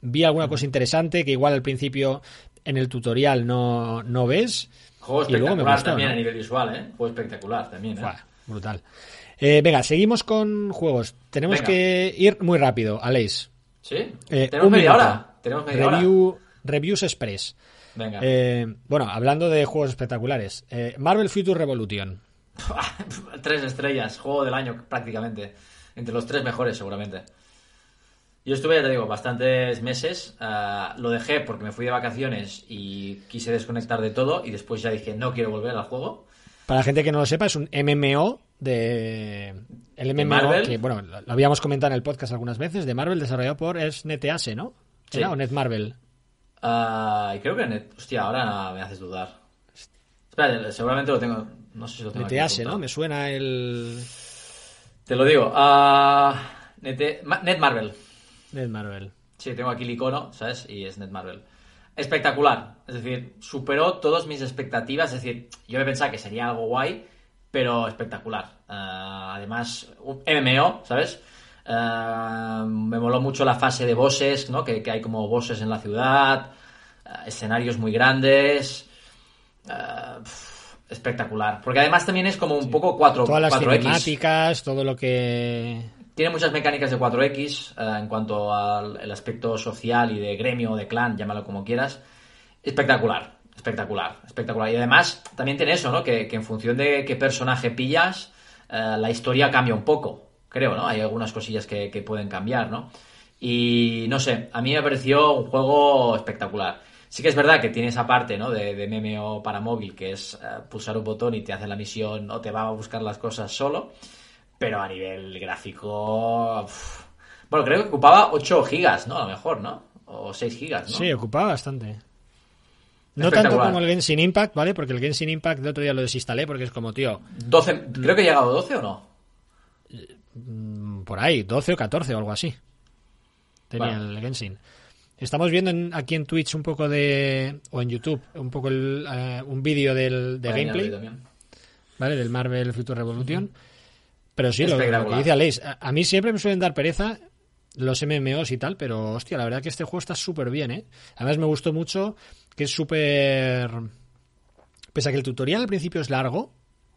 vi alguna cosa interesante que igual al principio en el tutorial no, no ves. Juego y luego me espectacular gustó, también ¿no? a nivel visual, ¿eh? Juego espectacular también, ¿eh? Brutal. Eh, venga, seguimos con juegos. Tenemos Venga. que ir muy rápido, Aleix. ¿Sí? Eh, Tenemos media hora. Tenemos media hora. Review, Reviews Express. Venga. Eh, bueno, hablando de juegos espectaculares, eh, Marvel Future Revolution. tres estrellas, juego del año prácticamente. Entre los tres mejores, seguramente. Yo estuve, ya te digo, bastantes meses. ah, lo dejé porque me fui de vacaciones y quise desconectar de todo. Y después ya dije, no quiero volver al juego. Para la gente que no lo sepa, es un MMO de. El ¿De MMO Marvel? que, bueno, lo habíamos comentado en el podcast algunas veces, de Marvel, desarrollado por es NetEase, ¿no? Sí. ¿Era o Netmarvel? Ah, y creo que, net- hostia, ahora me haces dudar. Espera, seguramente lo tengo. No sé si lo tengo. NetEase. ¿no? Me suena el. Te lo digo. ah, Net, Ma- Netmarvel. Netmarvel. Sí, tengo aquí el icono, ¿sabes? Y es Netmarvel. Espectacular. Es decir, superó todas mis expectativas. Es decir, yo me pensaba que sería algo guay, pero espectacular. Ah, además, MMO, ¿sabes? Ah, me moló mucho la fase de bosses, ¿no? Que, que hay como bosses en la ciudad, ah, escenarios muy grandes. Pf, espectacular. Porque además también es como un poco 4, Todas las 4X. cinemáticas, todo lo que. Tiene muchas mecánicas de 4X eh, en cuanto al el aspecto social y de gremio, de clan, llámalo como quieras. Espectacular, espectacular, espectacular. Y además también tiene eso, ¿no? Que, en función de qué personaje pillas, eh, la historia cambia un poco, creo, ¿no? Hay algunas cosillas que, pueden cambiar, ¿no? Y no sé, a mí me pareció un juego espectacular. Sí que es verdad que tiene esa parte, ¿no? De, de MMO para móvil, que es eh, pulsar un botón y te hace la misión o te va a buscar las cosas solo. Pero a nivel gráfico... Bueno, creo que ocupaba 8 gigas, ¿no? A lo mejor, ¿no? O 6 gigas, ¿no? Sí, ocupaba bastante. No tanto como el Genshin Impact, ¿vale? Porque el Genshin Impact el otro día lo desinstalé porque es como, tío, 12, creo que he llegado a 12 o no. mm, por ahí, 12 o 14 o algo así. Tenía el Genshin. Estamos viendo en- aquí en Twitch un poco de. o en YouTube, un poco el, eh, un vídeo del, de gameplay. ¿vale? Del Marvel Future Revolution. Pero sí, lo, lo que dice Aleix, a, a mí siempre me suelen dar pereza los MMOs y tal, pero hostia, la verdad que este juego está súper bien, ¿eh? Además me gustó mucho que es súper... Pese a que el tutorial al principio es largo.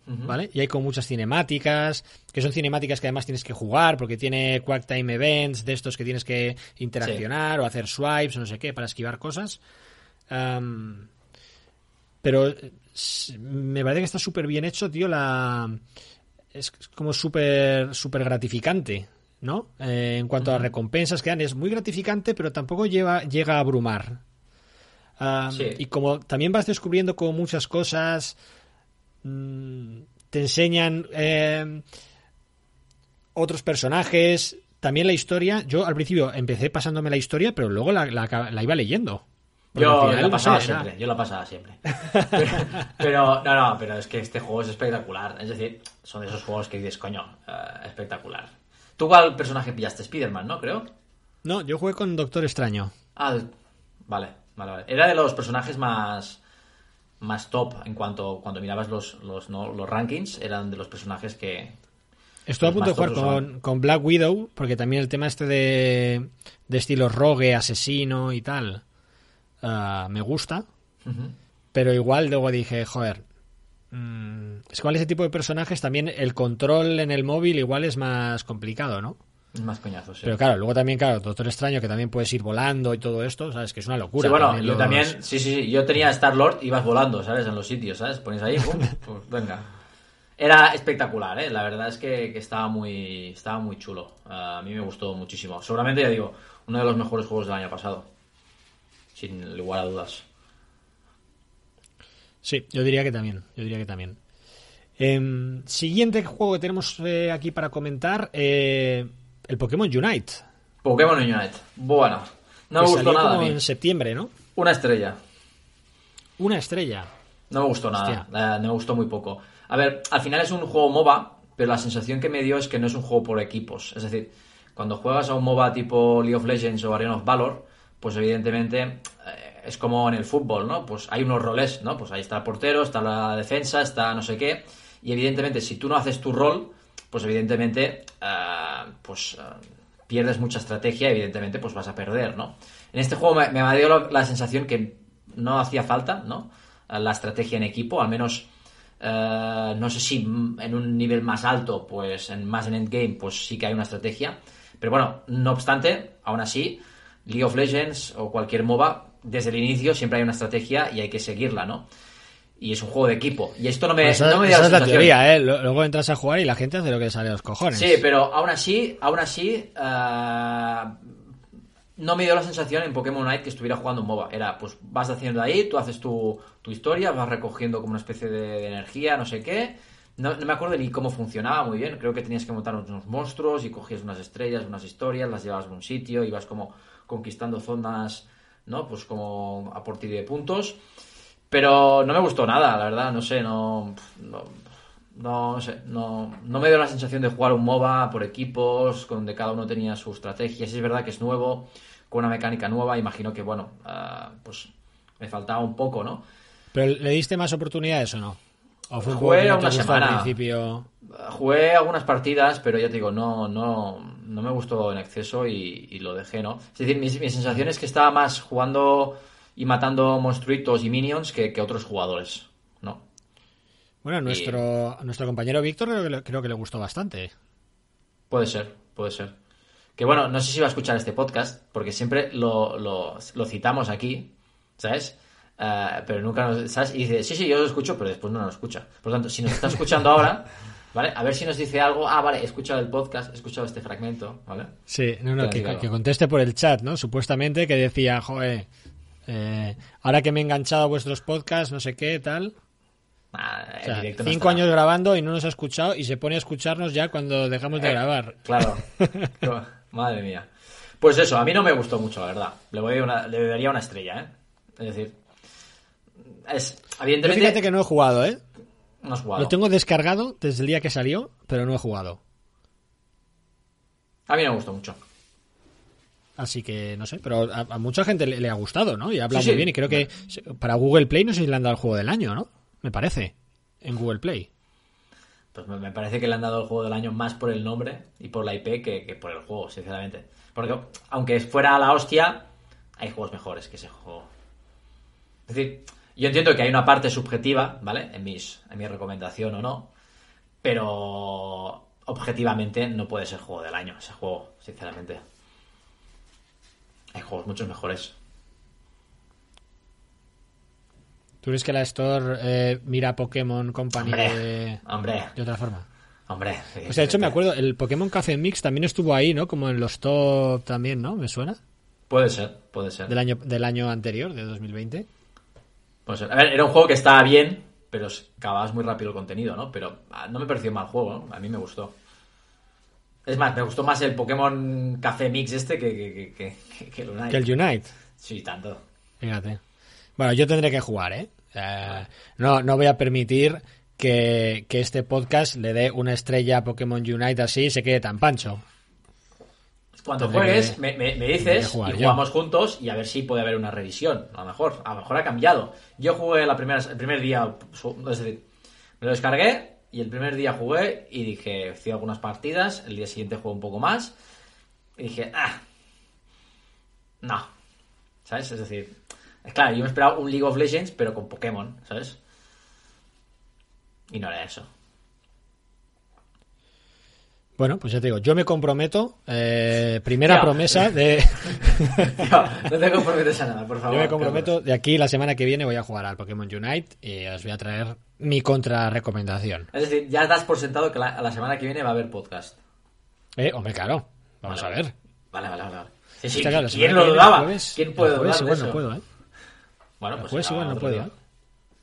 ¿vale? Y hay como muchas cinemáticas, que son cinemáticas que además tienes que jugar, porque tiene Quack Time Events, de estos que tienes que interaccionar o hacer swipes o no sé qué, para esquivar cosas. Pero eh, me parece que está súper bien hecho, tío, la... Es como súper súper gratificante, ¿no? Eh, en cuanto a recompensas que dan, es muy gratificante, pero tampoco lleva, llega a abrumar. Sí. Y como también vas descubriendo como muchas cosas, mm, te enseñan eh, otros personajes, también la historia. Yo al principio empecé pasándome la historia, pero luego la, la- la iba leyendo. Yo la no pasaba era- siempre, yo la pasaba siempre. Pero, pero, no, no, pero es que este juego es espectacular. Es decir, son de esos juegos que dices, coño, eh, espectacular. ¿Tú cuál personaje pillaste? Spider-Man, ¿no? Creo. No, yo jugué con Doctor Extraño. Ah, vale, vale, vale. Era de los personajes más más top en cuanto cuando mirabas los, los, ¿no? los rankings, eran de los personajes que... Estoy a punto de jugar con, con Black Widow, porque también el tema este de, de estilo rogue, asesino y tal, ah, me gusta. Pero igual luego dije, joder, mm, es ese tipo de personajes también el control en el móvil igual es más complicado, ¿no? Más coñazo, sí. Pero claro, luego también, claro, Doctor Extraño, que también puedes ir volando y todo esto, ¿sabes? Que es una locura. Sí, bueno, también yo los- también, sí, sí, sí, yo tenía Star Lord, ibas volando, ¿sabes? En los sitios, ¿sabes? Pones ahí, pum, pues venga. Era espectacular, ¿eh? La verdad es que, que estaba muy estaba muy chulo. a mí me gustó muchísimo. Seguramente, ya digo, uno de los mejores juegos del año pasado. Sin lugar a dudas. Sí, yo diría que también, yo diría que también. Em, siguiente juego que tenemos eh, aquí para comentar, eh, el Pokémon Unite. Pokémon Unite. Bueno, no me que gustó salió nada a como mí. en septiembre, ¿no? Una estrella. Una estrella. No me gustó nada, eh, no me gustó muy poco. A ver, al final es un juego MOBA, pero la sensación que me dio es que no es un juego por equipos. Es decir, cuando juegas a un MOBA tipo League of Legends o Arena of Valor, pues evidentemente eh, es como en el fútbol, ¿no? Pues hay unos roles, ¿no? Pues ahí está el portero, está la defensa, está no sé qué. Y evidentemente, si tú no haces tu rol, pues evidentemente, eh, pues eh, pierdes mucha estrategia, evidentemente, pues vas a perder, ¿no? En este juego me, me dio la, sensación que no hacía falta, ¿no? La estrategia en equipo, al menos eh, no sé si en un nivel más alto, pues en más en endgame, pues sí que hay una estrategia. Pero bueno, no obstante, aún así, League of Legends o cualquier MOBA, desde el inicio siempre hay una estrategia y hay que seguirla, ¿no? Y es un juego de equipo. Y esto no me, Esa, no me dio esa es la sensación. teoría, ¿eh? Luego entras a jugar y la gente hace lo que le sale a los cojones. Sí, pero aún así, aún así, eh, no me dio la sensación en Pokémon Unite que estuviera jugando un MOBA. Era, pues vas haciendo ahí, tú haces tu, tu historia, vas recogiendo como una especie de, de energía, no sé qué. No, no me acuerdo ni cómo funcionaba muy bien. Creo que tenías que montar unos monstruos y cogías unas estrellas, unas historias, las llevabas a un sitio, ibas como conquistando zonas, ¿no? Pues como a partir de puntos. Pero no me gustó nada, la verdad, no sé, no, no, no sé, no, no me dio la sensación de jugar un MOBA por equipos, donde cada uno tenía su estrategia. Sí es verdad que es nuevo, con una mecánica nueva, imagino que, bueno, ah, pues me faltaba un poco, ¿no? ¿Pero le diste más oportunidades o no? ¿O fue un Jugué juego que no te una gustó al semana. principio? Jugué algunas partidas, pero ya te digo, no, no, no me gustó en exceso y, y lo dejé, ¿no? Es decir, mi, mi sensación es que estaba más jugando y matando monstruitos y minions que, que otros jugadores, ¿no? Bueno, nuestro, nuestro compañero Víctor creo que, le, creo que le gustó bastante. Puede ser, puede ser. Que bueno, no sé si va a escuchar este podcast, porque siempre lo, lo, lo citamos aquí, ¿sabes? Eh, pero nunca nos. ¿Sabes? Y dice, sí, sí, yo lo escucho, pero después no lo escucha. Por lo tanto, si nos está escuchando ahora, ¿vale? A ver si nos dice algo. Ah, vale, he escuchado el podcast, he escuchado este fragmento, ¿vale? Sí, no, no, que, conteste por el chat, ¿no? Supuestamente que decía, joder, Eh, ahora que me he enganchado a vuestros podcasts, no sé qué, tal. Ah, O en sea, directo no cinco estará. años grabando y no nos ha escuchado y se pone a escucharnos ya cuando dejamos de grabar. Claro. Madre mía. Pues eso, a mí no me gustó mucho, la verdad. Le, voy una, le daría una estrella, ¿eh? Es decir, es, Yo fíjate que no he jugado, ¿eh? no has jugado. Lo tengo descargado desde el día que salió, pero no he jugado. A mí no me gustó mucho. Así que no sé, pero a, a mucha gente le, le ha gustado, ¿no? Y habla Sí, muy sí. bien. Y creo que para Google Play no sé si le han dado el juego del año, ¿no? Me parece. En Google Play. Pues me, me parece que le han dado el juego del año más por el nombre y por la IP que, que por el juego, sinceramente. Porque aunque fuera la hostia, hay juegos mejores que ese juego. Es decir, yo entiendo que hay una parte subjetiva, ¿vale? En, mis, en mi recomendación o no. Pero objetivamente no puede ser juego del año ese juego, sinceramente. Hay juegos muchos mejores. ¿Tú crees que la Store eh, mira Pokémon Company Hombre, de, hombre, de otra forma? hombre. O sea, de hecho me acuerdo, el Pokémon Café Mix también estuvo ahí, ¿no? Como en los top también, ¿no? ¿Me suena? Puede ser, puede ser. Del año, del año anterior, de 2020. Pues, a ver, era un juego que estaba bien, pero acababas muy rápido el contenido, ¿no? Pero ah, no me pareció mal juego, ¿no? A mí me gustó. Es más, me gustó más el Pokémon Café Mix este que, que, que, el Unite. Que el Unite. Sí, tanto. Fíjate. Bueno, yo tendré que jugar, ¿eh? No, no voy a permitir que, que este podcast le dé una estrella a Pokémon Unite así y se quede tan pancho. Cuando juegues, me, me- me dices y yo. jugamos juntos y a ver si puede haber una revisión. A lo mejor, a lo mejor ha cambiado. Yo jugué la primera, el primer día, es decir, me lo descargué y el primer día jugué y dije, hice algunas partidas, el día siguiente jugué un poco más y dije, ah, no, ¿sabes? Es decir, es claro, yo me esperaba un League of Legends pero con Pokémon, ¿sabes? Y no era eso. Bueno, pues ya te digo, yo me comprometo, eh, primera Ya. promesa de... No te comprometes a nada, por favor. yo me Carlos. comprometo, de aquí la semana que viene voy a jugar al Pokémon Unite y os voy a traer mi contra recomendación. Es decir, ya das por sentado que la, la semana que viene va a haber podcast. Eh, hombre, claro, vamos Vale, a ver. Vale, vale, vale. Sí, sí, Está claro, la ¿Quién lo dudaba? jueves- ¿Quién puede dudar de igual eso? no puedo, ¿eh? Bueno, pues jueves igual no puedo, día. ¿eh?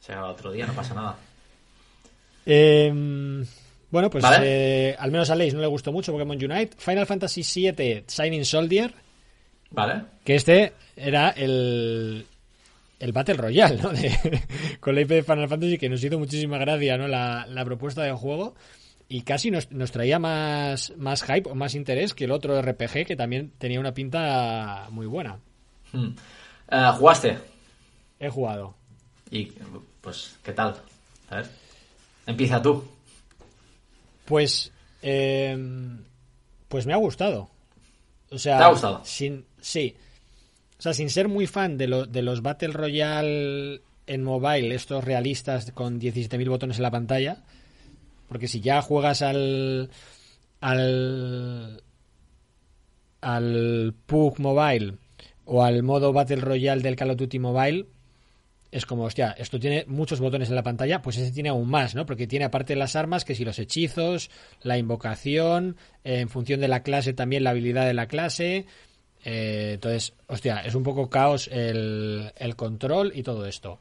Se otro día, no pasa nada. Eh, bueno, pues Vale. eh, al menos a Leis no le gustó mucho Pokémon Unite. Final Fantasy VII Shining Soldier, ¿Vale? que este era el, el Battle Royale, ¿no? De- con la IP de Final Fantasy, que nos hizo muchísima gracia, ¿no? La, la propuesta de juego. Y casi nos, nos traía más, más hype o más interés que el otro RPG, que también tenía una pinta muy buena. Hmm. Eh, ¿Jugaste? He jugado. Y, pues, ¿qué tal? A ver. Empieza tú. Pues, eh, pues me ha gustado. O sea, ¿Te ha gustado? Sin, sí. O sea, sin ser muy fan de, lo- de los Battle Royale en mobile, estos realistas con 17.000 botones en la pantalla, porque si ya juegas al al al PUG Mobile o al modo Battle Royale del Call of Duty Mobile, es como, hostia, esto tiene muchos botones en la pantalla, pues ese tiene aún más, ¿no? Porque tiene aparte las armas, que si los hechizos, la invocación, eh, en función de la clase también la habilidad de la clase. eh, entonces, hostia, es un poco caos el, el control y todo esto.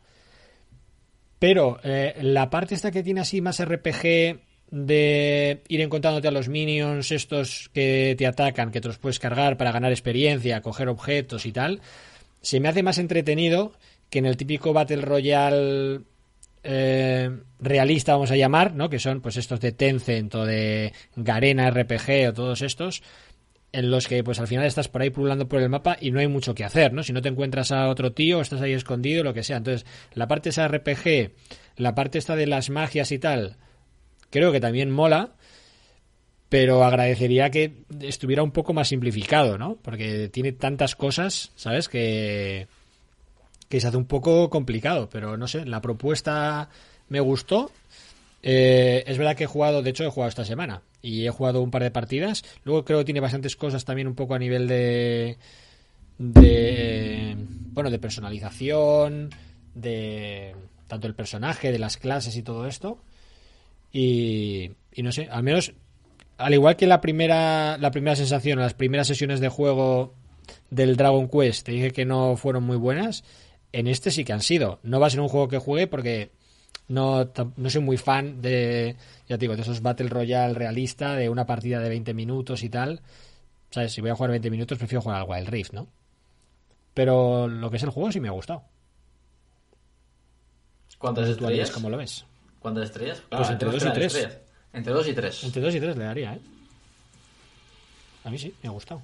Pero eh, la parte esta que tiene así más RPG de ir encontrándote a los minions estos que te atacan, que te los puedes cargar para ganar experiencia, coger objetos y tal, se me hace más entretenido que en el típico Battle Royale eh, realista, vamos a llamar, ¿no? Que son pues estos de Tencent o de Garena RPG o todos estos, en los que pues al final estás por ahí pululando por el mapa y no hay mucho que hacer, ¿no? Si no te encuentras a otro tío, estás ahí escondido, lo que sea. Entonces, la parte esa RPG, la parte esta de las magias y tal, creo que también mola, pero agradecería que estuviera un poco más simplificado, ¿no? Porque tiene tantas cosas, ¿sabes? Que, que se hace un poco complicado, pero no sé, la propuesta me gustó. Eh, es verdad que he jugado, de hecho he jugado esta semana y he jugado un par de partidas. Luego creo que tiene bastantes cosas también un poco a nivel de, de bueno, de personalización, de tanto el personaje, de las clases y todo esto. Y, no sé, al menos al igual que la primera la primera sensación, las primeras sesiones de juego del Dragon Quest, te dije que no fueron muy buenas. En este sí que han sido. No va a ser un juego que juegue porque no, no soy muy fan de, ya te digo, de esos Battle Royale realista, de una partida de 20 minutos y tal. ¿Sabes? Si voy a jugar 20 minutos, prefiero jugar al Wild Rift, ¿no? Pero lo que es el juego sí me ha gustado. ¿Cuántas estrellas? ¿Cómo lo ves? ¿Cuántas estrellas? pues entre 2 y 3. Entre 2 y 3. Entre 2 y 3 le daría, ¿eh? A mí sí, me ha gustado.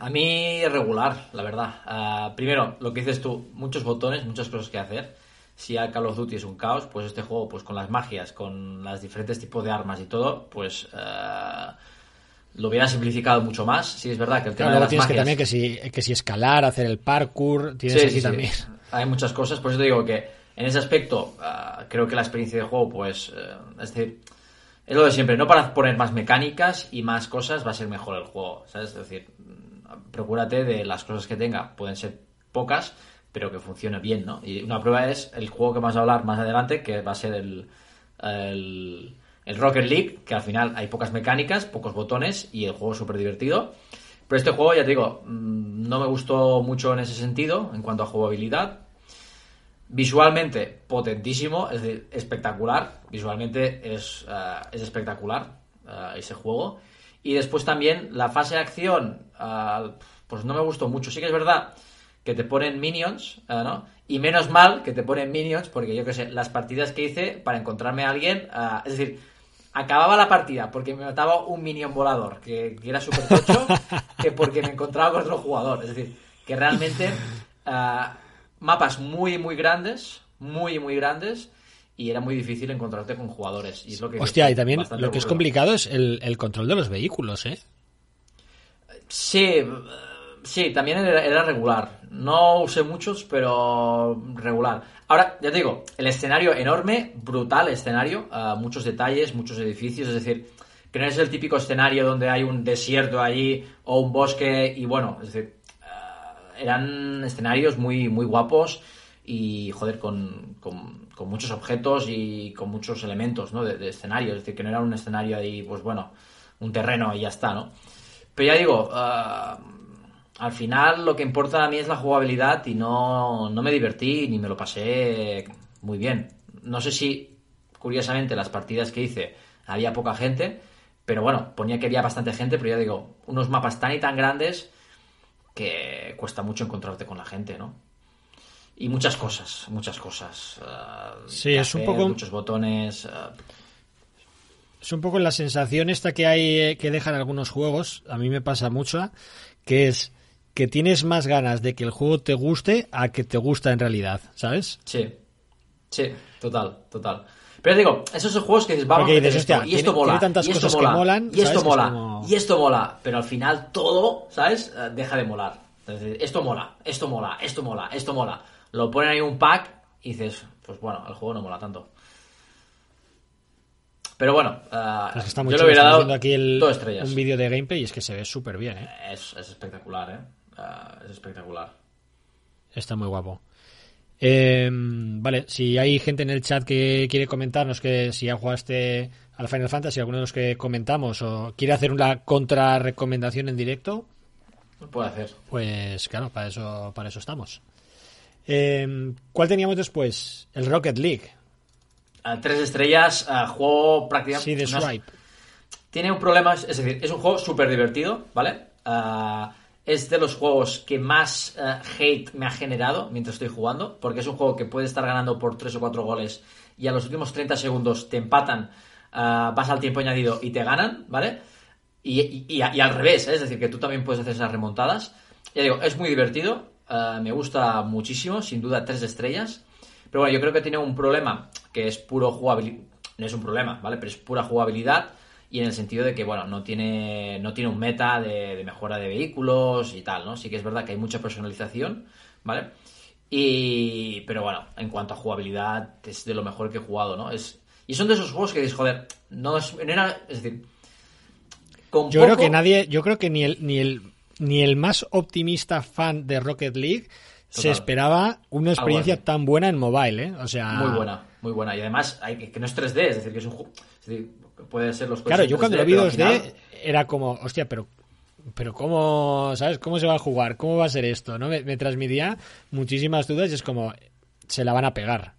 A mí regular, la verdad. Uh, primero, lo que dices tú, muchos botones, muchas cosas que hacer. Si a Call of Duty es un caos, pues este juego, pues con las magias, con los diferentes tipos de armas y todo, pues uh, lo hubiera simplificado mucho más. Sí, es verdad que el tema claro, de las tienes magias... que también que si, que si escalar, hacer el parkour, tienes Sí, aquí sí, sí. también. Hay muchas cosas, por eso te digo que en ese aspecto uh, creo que la experiencia de juego, pues, uh, es decir, es lo de siempre, no para poner más mecánicas y más cosas va a ser mejor el juego, ¿sabes? Es decir, procúrate de las cosas que tenga, pueden ser pocas, pero que funcione bien, ¿no? Y una prueba es el juego que vamos a hablar más adelante, que va a ser el, el, Rocket League, que al final hay pocas mecánicas, pocos botones y el juego es súper divertido. Pero este juego, ya te digo, mm, no me gustó mucho en ese sentido, en cuanto a jugabilidad. Visualmente, potentísimo, es decir, espectacular. Visualmente es, uh, es espectacular uh, ese juego. Y después también la fase de acción, uh, pues no me gustó mucho. Sí que es verdad que te ponen minions, ¿no? Y menos mal que te ponen minions, porque yo qué sé, las partidas que hice para encontrarme a alguien, es decir, acababa la partida porque me mataba un minion volador, que, que era súper tocho, que porque me encontraba con otro jugador. Es decir, que realmente mapas muy, muy grandes, muy, muy grandes, y era muy difícil encontrarte con jugadores. Y es lo que Hostia, y también lo que es complicado es el, el, control de los vehículos, ¿eh? Sí, sí, también era, era, regular. No usé muchos, pero regular. Ahora, ya te digo, el escenario enorme, brutal escenario, uh, muchos detalles, muchos edificios, es decir, que no es el típico escenario donde hay un desierto allí o un bosque y bueno, es decir, uh, eran escenarios muy, muy guapos y joder, con, con, con, muchos objetos y con muchos elementos ¿no? de, de, escenario, es decir, que no era un escenario ahí, pues bueno, un terreno y ya está, ¿no? Pero ya digo, uh, al final lo que importa a mí es la jugabilidad y no, no me divertí ni me lo pasé muy bien. No sé si, curiosamente, las partidas que hice había poca gente, pero bueno, ponía que había bastante gente, pero ya digo, unos mapas tan y tan grandes que cuesta mucho encontrarte con la gente, ¿no? Y muchas cosas, muchas cosas. Uh, sí, es un poco. Muchos botones. Uh... Es un poco la sensación esta que hay eh, que dejan algunos juegos. A mí me pasa mucho, que es que tienes más ganas de que el juego te guste a que te gusta en realidad, ¿sabes? Sí, sí, total, total. Pero digo, esos son juegos que dices, vamos dices, a esto, hostia, y esto mola, tiene tantas y esto cosas mola, que molan, y esto mola, Es como- y esto mola, pero al final todo, ¿sabes? Eh, Deja de molar. Entonces, esto mola, esto mola, esto mola, esto mola. Lo ponen ahí un pack y dices, pues bueno, el juego no mola tanto. Pero bueno, está muy yo le hubiera dado aquí el- estrellas. un vídeo de gameplay y es que se ve súper bien, ¿eh? Es, es espectacular, ¿eh? Eh, es espectacular. Está muy guapo. Eh, vale, si hay gente en el chat que quiere comentarnos que si ya jugaste al Final Fantasy, alguno de los que comentamos, o quiere hacer una contra recomendación en directo, Lo puede hacer. pues claro, para eso, para eso estamos. Eh, ¿Cuál teníamos después? El Rocket League. Eh, tres estrellas, eh, juego prácticamente... Sí, de Swipe. Tiene un problema, es decir, es un juego súper divertido, ¿vale? Ah, es de los juegos que más ah, hate me ha generado mientras estoy jugando, porque es un juego que puede estar ganando por 3 o 4 goles y a los últimos 30 segundos te empatan, ah, vas al tiempo añadido y te ganan, ¿vale? Y, y- y a- y al revés, ¿eh? es decir, que tú también puedes hacer esas remontadas. Ya digo, es muy divertido, ah, me gusta muchísimo, sin duda tres estrellas. Pero bueno, yo creo que tiene un problema que es puro jugabilidad. No es un problema, ¿vale? Pero es pura jugabilidad y en el sentido de que, bueno, no tiene, no tiene un meta de, de mejora de vehículos y tal, ¿no? Sí que es verdad que hay mucha personalización, ¿vale? Y, pero bueno, en cuanto a jugabilidad, es de lo mejor que he jugado, ¿no? Es, y son de esos juegos que dices, joder, no es, no era, es decir, Yo creo que nadie, yo creo que ni el, ni el, ni el más optimista fan de Rocket League se esperaba una experiencia así. tan buena en mobile, ¿eh? O sea, Muy buena, muy buena. Y además, hay, que no es 3D, es decir, que es un juego. Puede ser los Claro, yo cuando lo 3D, vi pero al 2D final- era como, hostia, pero pero ¿cómo, sabes? ¿Cómo se va a jugar? ¿Cómo va a ser esto? ¿No? Me, transmitía muchísimas dudas y es como, se la van a pegar.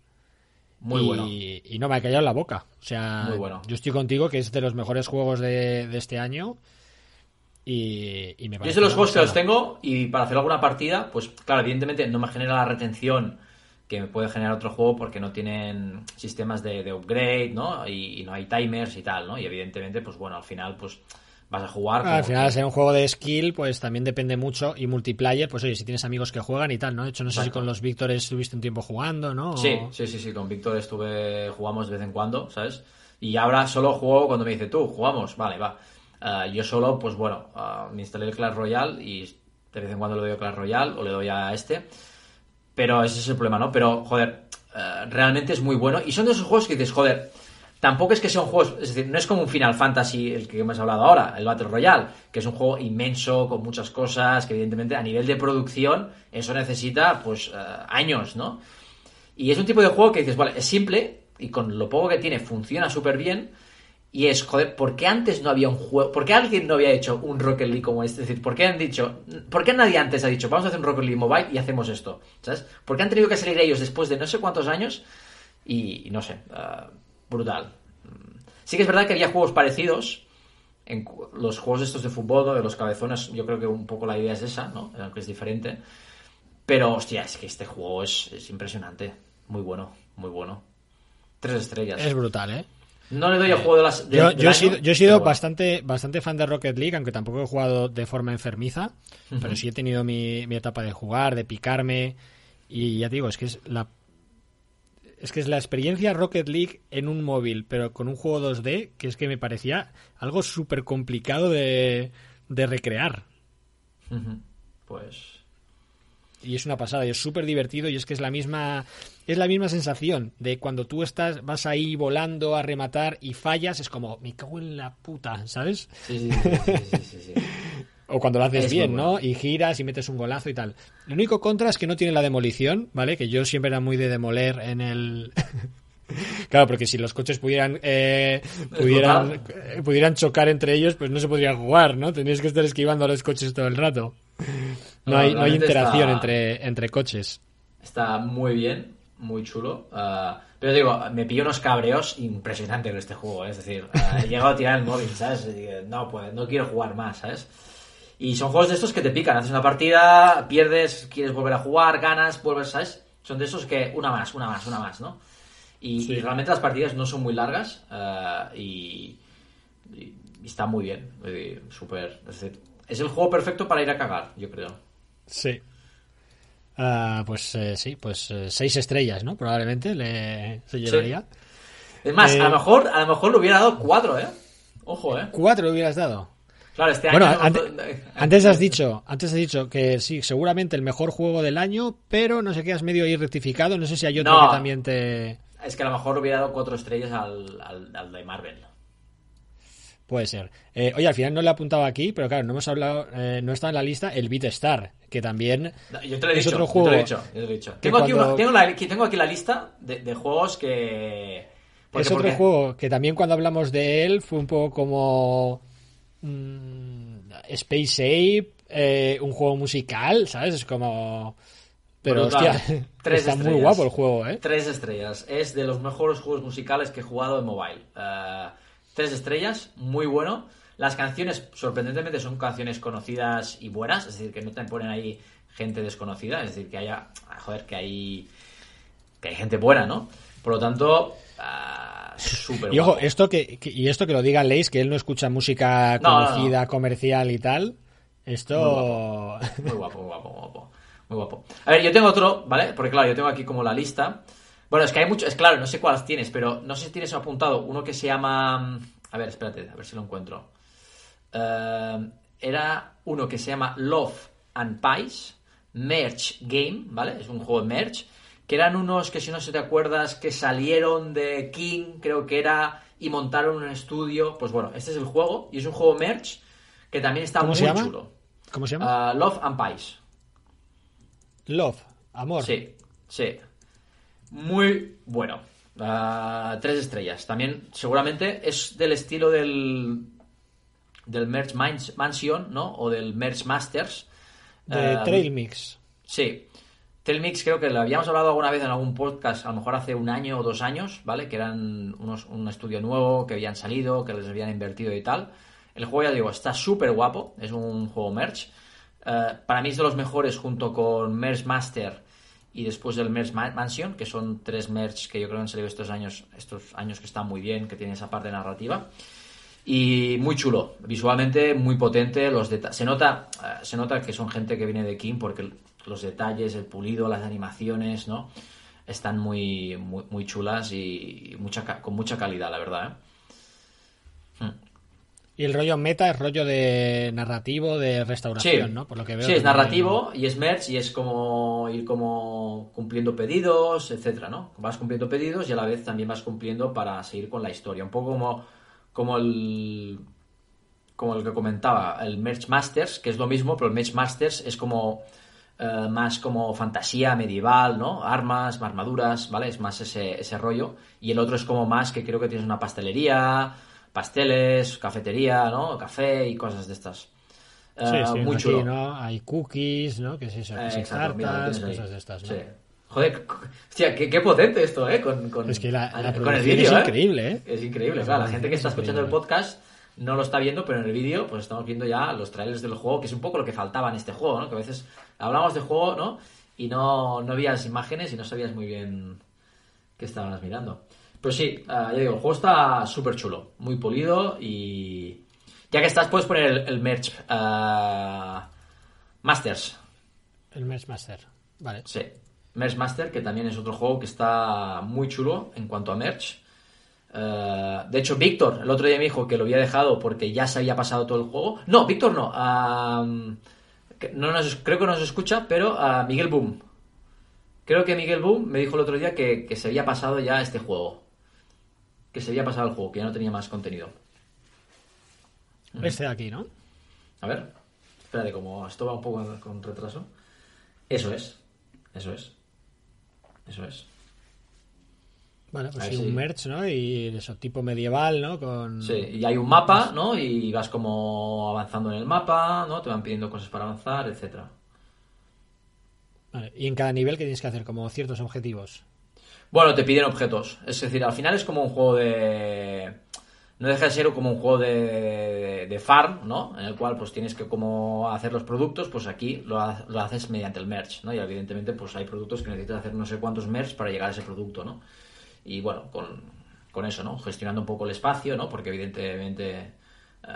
Muy y, bueno. Y no me ha callado la boca. O sea, yo estoy contigo que es de los mejores juegos de, este año. Y, me Yo es de los juegos que los tengo y para hacer alguna partida, pues claro, evidentemente no me genera la retención que me puede generar otro juego porque no tienen sistemas de, upgrade, ¿no? Y, y, no hay timers y tal, ¿no? Y evidentemente, pues bueno, al final, pues vas a jugar. al final, ser un juego de skill, pues también depende mucho. Y multiplayer, pues oye, si tienes amigos que juegan y tal, ¿no? De hecho, no sé si con los Víctores estuviste un tiempo jugando, ¿no? Sí, sí, sí, sí, con Víctor estuve, jugamos de vez en cuando, ¿sabes? Y ahora solo juego cuando me dice tú, jugamos, vale, va. Eh, yo solo, pues bueno, uh, me instalé el Clash Royale y de vez en cuando le doy a Clash Royale o le doy a este. Pero ese es el problema, ¿no? Pero, joder, uh, realmente es muy bueno. Y son de esos juegos que dices, joder, Tampoco es que sea un juego, es decir, no es como un Final Fantasy el que hemos hablado ahora, el Battle Royale, que es un juego inmenso, con muchas cosas, que evidentemente a nivel de producción eso necesita pues años, ¿no? Y es un tipo de juego que dices, vale, es simple y con lo poco que tiene funciona súper bien. Y es, joder, ¿por qué antes no había un juego? ¿Por qué alguien no había hecho un Rocket League como este? Es decir, ¿por qué han dicho, ¿por qué nadie antes ha dicho, vamos a hacer un Rocket League Mobile y hacemos esto? ¿Sabes? ¿Por qué han tenido que salir ellos después de no sé cuántos años? Y, no sé, uh, brutal. Sí que es verdad que había juegos parecidos. En los juegos estos de fútbol, de los cabezones, yo creo que un poco la idea es esa, ¿no? Aunque es diferente. Pero, hostia, es que este juego es, impresionante. Muy bueno, muy bueno. Tres estrellas. Es brutal, ¿eh? No le doy el juego de las. yo, he sido, yo, he sido, bastante, bastante fan de Rocket League, aunque tampoco he jugado de forma enfermiza. Pero sí he tenido mi, mi etapa de jugar, de picarme. Y ya te digo, es que es la es que es la experiencia Rocket League en un móvil, pero con un juego 2D, que es que me parecía algo súper complicado de, de recrear. Pues. Y es una pasada, y es súper divertido, y es que es la misma. Es la misma sensación de cuando tú estás, vas ahí volando a rematar y fallas, es como, me cago en la puta, ¿sabes? sí, sí, sí, o cuando lo haces bien, ¿no? Y giras y metes un golazo y tal. Lo único contra es que no tiene la demolición, ¿vale? Que yo siempre era muy de demoler en el... claro, porque si los coches pudieran eh, pudieran, eh, pudieran chocar entre ellos, pues no se podría jugar, ¿no? Tendrías que estar esquivando a los coches todo el rato. No, hay, no hay interacción entre, entre coches. Está muy bien, muy chulo. Ah, pero digo, me pillo unos cabreos impresionantes en este juego, ¿eh? es decir, ah, he llegado a tirar el móvil, ¿sabes? No, pues no quiero jugar más, ¿sabes? Y son juegos de estos que te pican. Haces una partida, pierdes, quieres volver a jugar, ganas, vuelves, ¿sabes? Son de esos que una más, una más, una más, ¿no? Y, realmente las partidas no son muy largas eh, y, está muy bien. Súper. Es, el juego perfecto para ir a cagar, yo creo. Sí. Ah, pues eh, sí, pues eh, seis estrellas, ¿no? Probablemente le se llevaría. Es más, a lo mejor, a lo mejor le hubiera dado cuatro, ¿eh? Ojo, ¿eh? Cuatro le hubieras dado. Claro, este bueno, antes, has dicho, antes has dicho que sí, seguramente el mejor juego del año, pero no sé qué has medio ahí rectificado, no sé si hay otro que también te... Es que a lo mejor hubiera dado cuatro estrellas al, de Marvel. Puede ser. Eh, oye, al final no le he apuntado aquí, pero claro, no hemos hablado, eh, no está en la lista el Beat Star, que también yo te lo he es dicho, otro juego. Yo te lo he dicho, Tengo, aquí tengo, aquí la lista de, juegos que... es otro juego que también cuando hablamos de él fue un poco como Mm, Space Ape, eh, un juego musical, ¿sabes? Es como... Pero hostia, está muy guapo el juego, ¿eh? Tres estrellas. Es de los mejores juegos musicales que he jugado en mobile. Eh, tres estrellas, muy bueno. Las canciones, sorprendentemente, son canciones conocidas y buenas, es decir, que no te ponen ahí gente desconocida, es decir, que haya, joder, que hay, que hay gente buena, ¿no? Por lo tanto, y ojo, esto que, y esto que lo diga Leis, que él no escucha música conocida, comercial y tal. Esto. Muy guapo, muy guapo, muy guapo, muy guapo. A ver, yo tengo otro, ¿vale? Porque claro, yo tengo aquí como la lista. Bueno, es que hay muchos, es claro, no sé cuáles tienes, pero no sé si tienes apuntado uno que se llama. A ver, espérate, a ver si lo encuentro. Eh, era uno que se llama Love and Pies Merch Game, ¿vale? Es un juego de merch que eran unos que si no se te acuerdas que salieron de King, creo que era, y montaron un estudio. Pues bueno, este es el juego y es un juego merch que también está muy chulo. ¿Cómo se llama? Ah, Love and Pies. Love, amor. Sí, sí. Muy bueno. Ah, tres estrellas. También seguramente es del estilo del del Merch Mansion, ¿no? O del Merch Masters. De Eh, Trail Mix. Sí. Telmix creo que lo habíamos hablado alguna vez en algún podcast, a lo mejor hace un año o dos años, ¿vale? Que eran unos, un estudio nuevo, que habían salido, que les habían invertido y tal. El juego, ya digo, está súper guapo, es un juego merch. Eh, para mí es de los mejores junto con Merch Master y después del Merch Ma- Mansion, que son tres merch que yo creo que han salido estos años, estos años que están muy bien, que tienen esa parte narrativa. Y muy chulo, visualmente muy potente, los se nota eh, se nota que son gente que viene de King porque los detalles, el pulido, las animaciones, ¿no? Están muy muy, muy chulas y mucha con mucha calidad, la verdad, ¿eh? Y el rollo meta es rollo de narrativo, de restauración, Sí. ¿no? Por lo que veo. Sí, es narrativo y es merch y es como ir como cumpliendo pedidos, etcétera, ¿no? Vas cumpliendo pedidos y a la vez también vas cumpliendo para seguir con la historia. Un poco como, como el como el que comentaba, el Merch Masters, que es lo mismo, pero el Merch Masters es como eh, más como fantasía medieval, ¿no? Armas, armaduras, ¿vale? Es más ese, ese rollo. Y el otro es como más que creo que tienes una pastelería, pasteles, cafetería, ¿no? Café y cosas de estas. Sí, Eh, sí, muy aquí, chulo. ¿no? Hay cookies, ¿no? Que es eso, que Eh, exacto, tartas, cosas de estas, ¿no? Sí. Joder, hostia, qué, qué potente esto, ¿eh? Con, con- Es que la, la con el vídeo, es ¿eh? increíble, ¿eh? Es increíble, La claro. La gente que está es escuchando el podcast no lo está viendo, pero en el vídeo pues estamos viendo ya los trailers del juego, que es un poco lo que faltaba en este juego, ¿no? Que a veces hablamos de juego, ¿no? Y no, no veías imágenes y no sabías muy bien qué estabas mirando. Pero sí, ah, ya digo, el juego está súper chulo, muy polido y... Ya que estás, puedes poner el, el merch ah, Masters. El Mesh Master. Vale. Sí, Merch Master, que también es otro juego que está muy chulo en cuanto a merch. Eh, de hecho, Víctor, el otro día me dijo que lo había dejado porque ya se había pasado todo el juego. No, Víctor no. no nos- creo que no nos escucha, pero a Miguel Boom. Creo que Miguel Boom me dijo el otro día que, que se había pasado ya este juego. Que se había pasado el juego, que ya no tenía más contenido. Este de aquí, ¿no? A ver, espérate, como esto va un poco con retraso. Eso es, eso es, eso es. Vale, pues sí, si- un merch, ¿no? Y eso, tipo medieval, ¿no? Con... Sí, y hay un mapa, ¿no? Y vas como avanzando en el mapa, ¿no? Te van pidiendo cosas para avanzar, etcétera. Vale, Y en cada nivel, ¿qué tienes que hacer? Como ciertos objetivos. Bueno, te piden objetos. Es decir, al final es como un juego de... No deja de ser como un juego de, de farm, ¿no? En el cual pues tienes que como hacer los productos, pues aquí lo, ha- lo haces mediante el merch, ¿no? Y evidentemente pues hay productos que necesitas hacer no sé cuántos merch para llegar a ese producto, ¿no? Y bueno, con, con eso, ¿no? Gestionando un poco el espacio, ¿no? Porque evidentemente eh,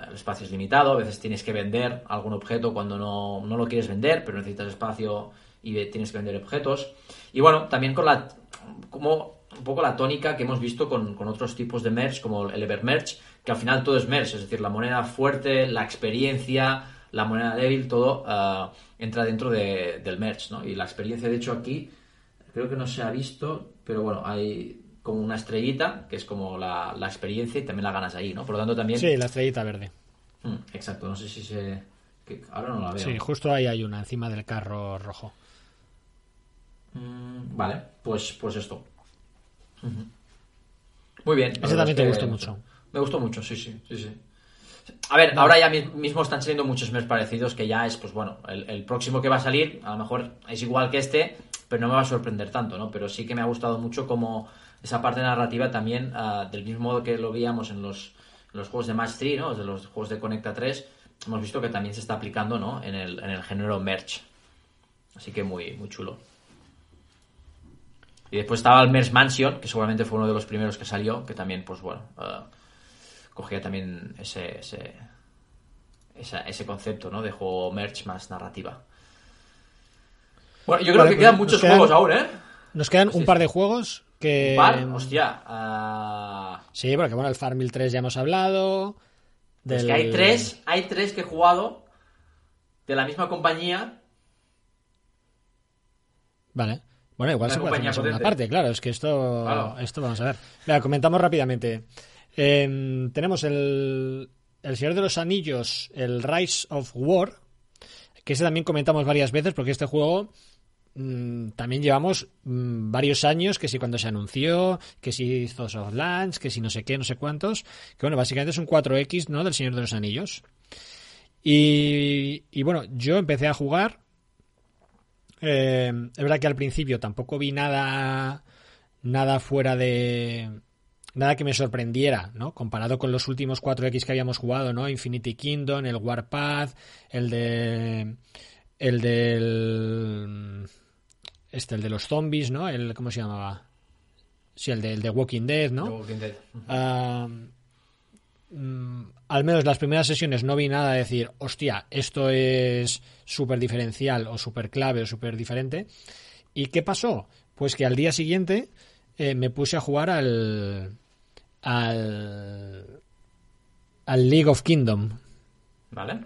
el espacio es limitado, a veces tienes que vender algún objeto cuando no, no lo quieres vender, pero necesitas espacio y tienes que vender objetos. Y bueno, también con la como un poco la tónica que hemos visto con, con otros tipos de merch, como el Evermerch, que al final todo es merch, es decir, la moneda fuerte, la experiencia, la moneda débil, todo ah, entra dentro de- del merch, ¿no? Y la experiencia, de hecho, aquí creo que no se ha visto, pero bueno, hay como una estrellita, que es como la, la experiencia y también la ganas ahí, ¿no? Por lo tanto, también... Sí, la estrellita verde. Mm, exacto, no sé si se... que ahora no la veo. Sí, justo ahí hay una, encima del carro rojo. Mm, vale, pues, pues esto. Muy bien. Ese también te gustó mucho. Me gustó mucho, sí, sí, sí, sí. A ver, ahora ya mi- mismo están saliendo muchos meses parecidos que ya es, pues bueno, el, el próximo que va a salir, a lo mejor es igual que este, pero no me va a sorprender tanto, ¿no? Pero sí que me ha gustado mucho como esa parte narrativa también, ah, del mismo modo que lo veíamos en los, en los juegos de Match 3, ¿no? De los juegos de Conecta 3, hemos visto que también se está aplicando, ¿no? En el, en el género merch. Así que muy, muy chulo. Y después estaba el Merch Mansion, que seguramente fue uno de los primeros que salió, que también, pues bueno, ah, cogía también ese, ese, esa- ese concepto, ¿no? De juego merch más narrativa. Bueno, yo creo Vale, que pues quedan muchos quedan- juegos aún, ¿eh? Nos quedan un par de juegos que... Un par, hostia. ah, Sí, porque bueno, el Farmville 3 ya hemos hablado. Es Del... que hay tres, hay tres que he jugado de la misma compañía. Vale. Bueno, igual se puede hacer una segunda potente. parte, claro. Es que esto, Claro. esto vamos a ver. Mira, comentamos rápidamente. Eh, tenemos el, el Señor de los Anillos, el Rise of War, que ese también comentamos varias veces porque este juego mm, también llevamos mm, varios años, que si cuando se anunció, que si hizo soft launch, que si no sé qué, no sé cuántos, que bueno, básicamente es un 4X, ¿no? Del Señor de los Anillos. Y, y bueno, yo empecé a jugar. Eh, es verdad que al principio tampoco vi nada, nada fuera de, nada que me sorprendiera, ¿no? Comparado con los últimos 4X que habíamos jugado, ¿no? Infinity Kingdom, el Warpath, el de el del este el de los zombies, ¿no? El ¿cómo se llamaba? Sí, el de, el de Walking Dead, ¿no? Walking Dead. Ah, mm, al menos las primeras sesiones no vi nada de decir, hostia, esto es súper diferencial o súper clave o súper diferente. ¿Y qué pasó? Pues que al día siguiente eh, me puse a jugar al, al, al League of Kingdom, ¿Vale?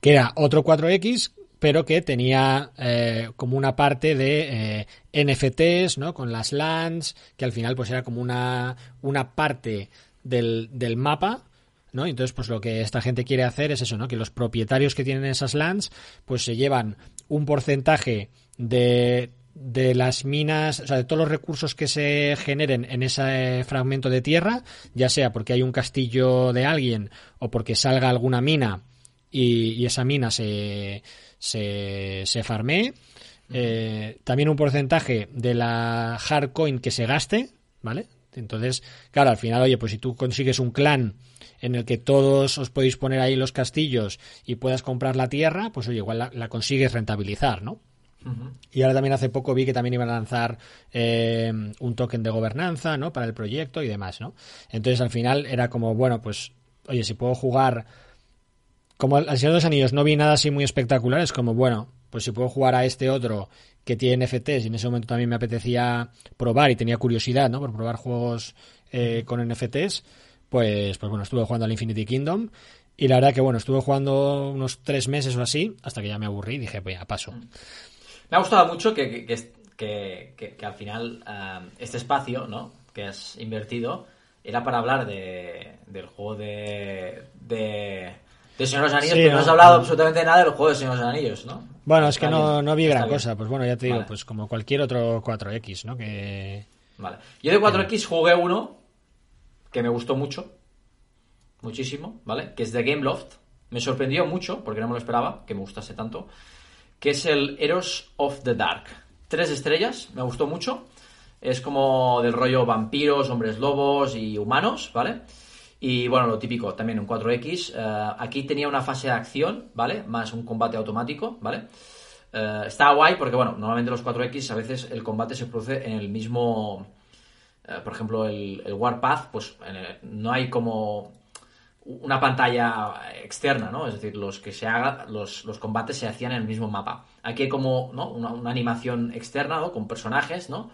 que era otro 4X, pero que tenía eh, como una parte de eh, NFTs, ¿no? Con las lands, que al final pues era como una, una parte del, del mapa, ¿no? Entonces, pues lo que esta gente quiere hacer es eso, ¿no? Que los propietarios que tienen esas lands, pues se llevan un porcentaje de, de las minas, o sea, de todos los recursos que se generen en ese fragmento de tierra, ya sea porque hay un castillo de alguien o porque salga alguna mina y, y esa mina se, se, se farmee. Eh, también un porcentaje de la hardcoin que se gaste, ¿vale? Entonces, claro, al final, oye, pues si tú consigues un clan en el que todos os podéis poner ahí los castillos y puedas comprar la tierra, pues oye, igual la, la consigues rentabilizar, ¿no? Y ahora también hace poco vi que también iban a lanzar eh, un token de gobernanza, ¿no? Para el proyecto y demás, ¿no? Entonces al final era como, bueno, pues, oye, si puedo jugar. Como al Señor de los Anillos no vi nada así muy espectacular, es como, bueno, pues si puedo jugar a este otro que tiene NFTs y en ese momento también me apetecía probar y tenía curiosidad, ¿no? Por probar juegos eh, con NFTs, pues, pues bueno, estuve jugando al Infinity Kingdom y la verdad que, bueno, estuve jugando unos tres meses o así hasta que ya me aburrí y dije, pues ya paso. Me ha gustado mucho que, que, que, que- al final ah, este espacio ¿no? que has invertido era para hablar de, del juego de, de, de Señor de los Anillos, Sí, pero no has hablado absolutamente nada del juego de Señor de los Anillos, ¿no? Bueno, es que no, no vi está gran bien. cosa. Pues bueno, ya te digo, Vale. pues como cualquier otro 4X, ¿no? Que... Vale. Yo de 4X jugué uno que me gustó mucho, muchísimo, ¿vale? Que es de Gameloft. Me sorprendió mucho, porque no me lo esperaba, que me gustase tanto. Que es el Heroes of the Dark. Tres estrellas, me gustó mucho. Es como del rollo vampiros, hombres lobos y humanos, ¿vale? Y bueno, lo típico, también un 4X. Eh, aquí tenía una fase de acción, ¿vale? Más un combate automático, ¿vale? Eh, está guay porque, bueno, normalmente los 4X a veces el combate se produce en el mismo. eh, por ejemplo, el, Warpath, pues en el- no hay como una pantalla externa, ¿no? Es decir, los que se haga, los, los combates se hacían en el mismo mapa. Aquí hay como, ¿no? Una, animación externa, ¿no? Con personajes, ¿no?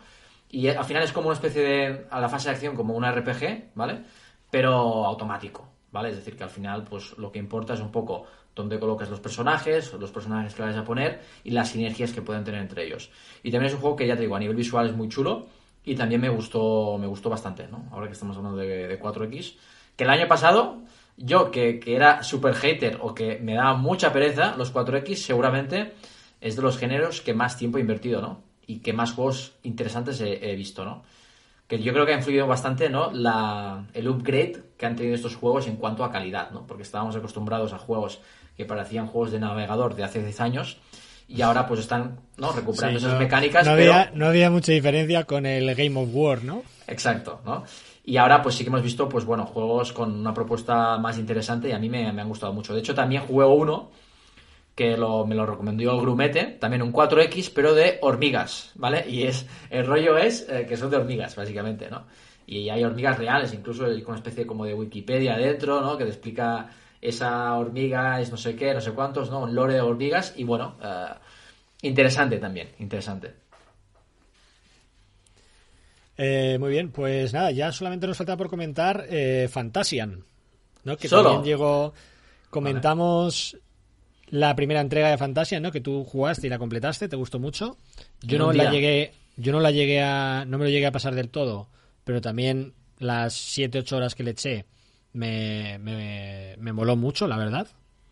Y al final es como una especie de, a la fase de acción, como un RPG, ¿vale? Pero automático, ¿vale? Es decir, que al final, pues lo que importa es un poco dónde colocas los personajes, los personajes que vayas a poner y las sinergias que pueden tener entre ellos. Y también es un juego que ya te digo, a nivel visual es muy chulo y también me gustó, me gustó bastante, ¿no? Ahora que estamos hablando de, de 4X. Que el año pasado, yo que, que era super hater o que me daba mucha pereza, los 4X seguramente es de los géneros que más tiempo he invertido, ¿no? Y que más juegos interesantes he visto, ¿no? Que yo creo que ha influido bastante, ¿no? La, el upgrade que han tenido estos juegos en cuanto a calidad, ¿no? Porque estábamos acostumbrados a juegos que parecían juegos de navegador de hace 10 años y ahora pues están, ¿no? Recuperando Sí, esas no- mecánicas, no pero... había, no había mucha diferencia con el Game of War, ¿no? Exacto, ¿no? Y ahora pues sí que hemos visto, pues bueno, juegos con una propuesta más interesante y a mí me, me han gustado mucho. De hecho, también jugué uno que lo- me lo recomendó el Grumete, también un 4X, pero de hormigas, ¿vale? Y es el rollo es eh, que son de hormigas, básicamente, ¿no? Y hay hormigas reales, incluso hay una especie como de Wikipedia dentro, ¿no? Que te explica esa hormiga es no sé qué, no sé cuántos, ¿no? Un lore de hormigas y bueno, eh, interesante también, interesante. Eh, muy bien, pues nada, ya solamente nos falta por comentar eh, Fantasian, ¿no? Que Solo. también llegó. Comentamos la primera entrega de Fantasian, ¿no? Que tú jugaste y la completaste, te gustó mucho. Yo no la llegué, yo no la llegué a, no me lo llegué a pasar del todo, pero también las 7-8 horas que le eché me, me, me moló mucho, la verdad.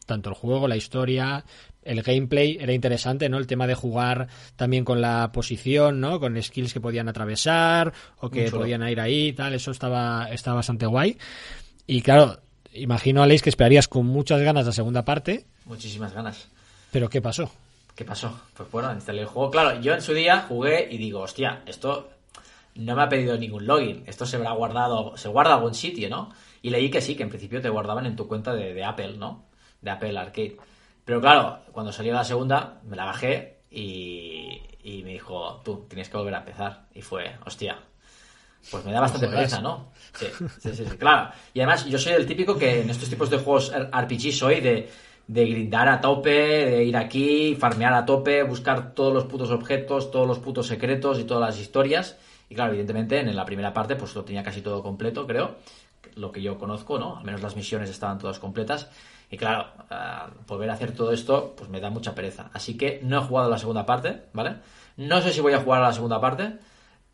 Tanto el juego, la historia, el gameplay era interesante, ¿no? El tema de jugar también con la posición, ¿no? Con skills que podían atravesar o que podían ir ahí y tal, eso estaba, estaba bastante guay. Y claro, imagino, Aleix, que esperarías con muchas ganas la segunda parte. Muchísimas ganas. ¿Pero qué pasó? ¿Qué pasó? Pues bueno, instalé el juego. Claro, yo en su día jugué y digo, hostia, esto no me ha pedido ningún login. Esto se habrá guardado, se guarda algún sitio, ¿no? Y leí que sí, que en principio te guardaban en tu cuenta de, de Apple, ¿no? De Apple Arcade. Pero claro, cuando salió la segunda, me la bajé y, y me dijo, tú, tienes que volver a empezar. Y fue, hostia, pues me da bastante pereza, ¿no? Sí, sí, sí, sí, claro. Y además, yo soy el típico que en estos tipos de juegos RPG soy de, de grindar a tope, de ir aquí, farmear a tope, buscar todos los putos objetos, todos los putos secretos y todas las historias. Y claro, evidentemente en la primera parte pues lo tenía casi todo completo, creo. Lo que yo conozco, ¿no? Al menos las misiones estaban todas completas. Y claro, uh, volver a hacer todo esto pues me da mucha pereza. Así que no he jugado la segunda parte, ¿vale? No sé si voy a jugar a la segunda parte,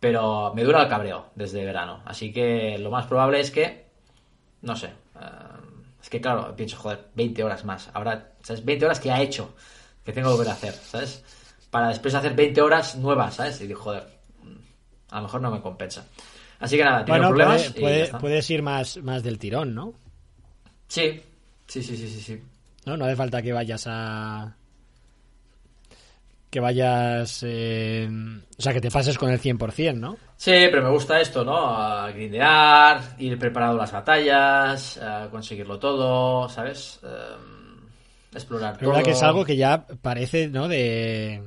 pero me dura el cabreo desde verano. Así que lo más probable es que, no sé, uh, es que claro, pienso, joder, 20 horas más. Ahora, ¿sabes? 20 horas que ha hecho, que tengo que volver a hacer, ¿sabes? Para después hacer 20 horas nuevas, ¿sabes? Y digo, joder, a lo mejor no me compensa. Así que nada, bueno, problemas. Puede, puede, puedes ir más, más del tirón, ¿no? Sí, sí, sí, sí, sí, sí. No, no hace falta que vayas a. Que vayas. Eh... O sea, que te pases con el 100%, ¿no? Sí, pero me gusta esto, ¿no? Grindear, ir preparado las batallas, a conseguirlo todo, ¿sabes? Um, explorar pero todo. que es algo que ya parece, ¿no? De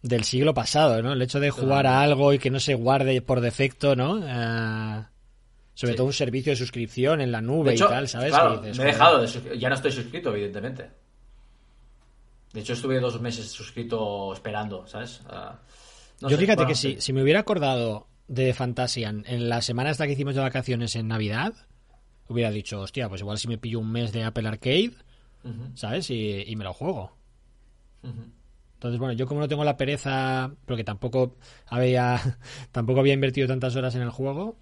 del siglo pasado, ¿no? El hecho de jugar a algo y que no se guarde por defecto, ¿no? Uh, sobre sí. todo un servicio de suscripción en la nube hecho, y tal, ¿sabes? Claro, dices, me he dejado, de ya no estoy suscrito, evidentemente. De hecho, estuve dos meses suscrito esperando, ¿sabes? Uh, no Yo sé, fíjate bueno, que sí. si, si me hubiera acordado de Fantasian en la semana hasta que hicimos de vacaciones en Navidad, hubiera dicho, hostia, pues igual si me pillo un mes de Apple Arcade, uh -huh. ¿sabes? Y, y, me lo juego. Uh -huh. Entonces, bueno, yo como no tengo la pereza, porque tampoco había, tampoco había invertido tantas horas en el juego,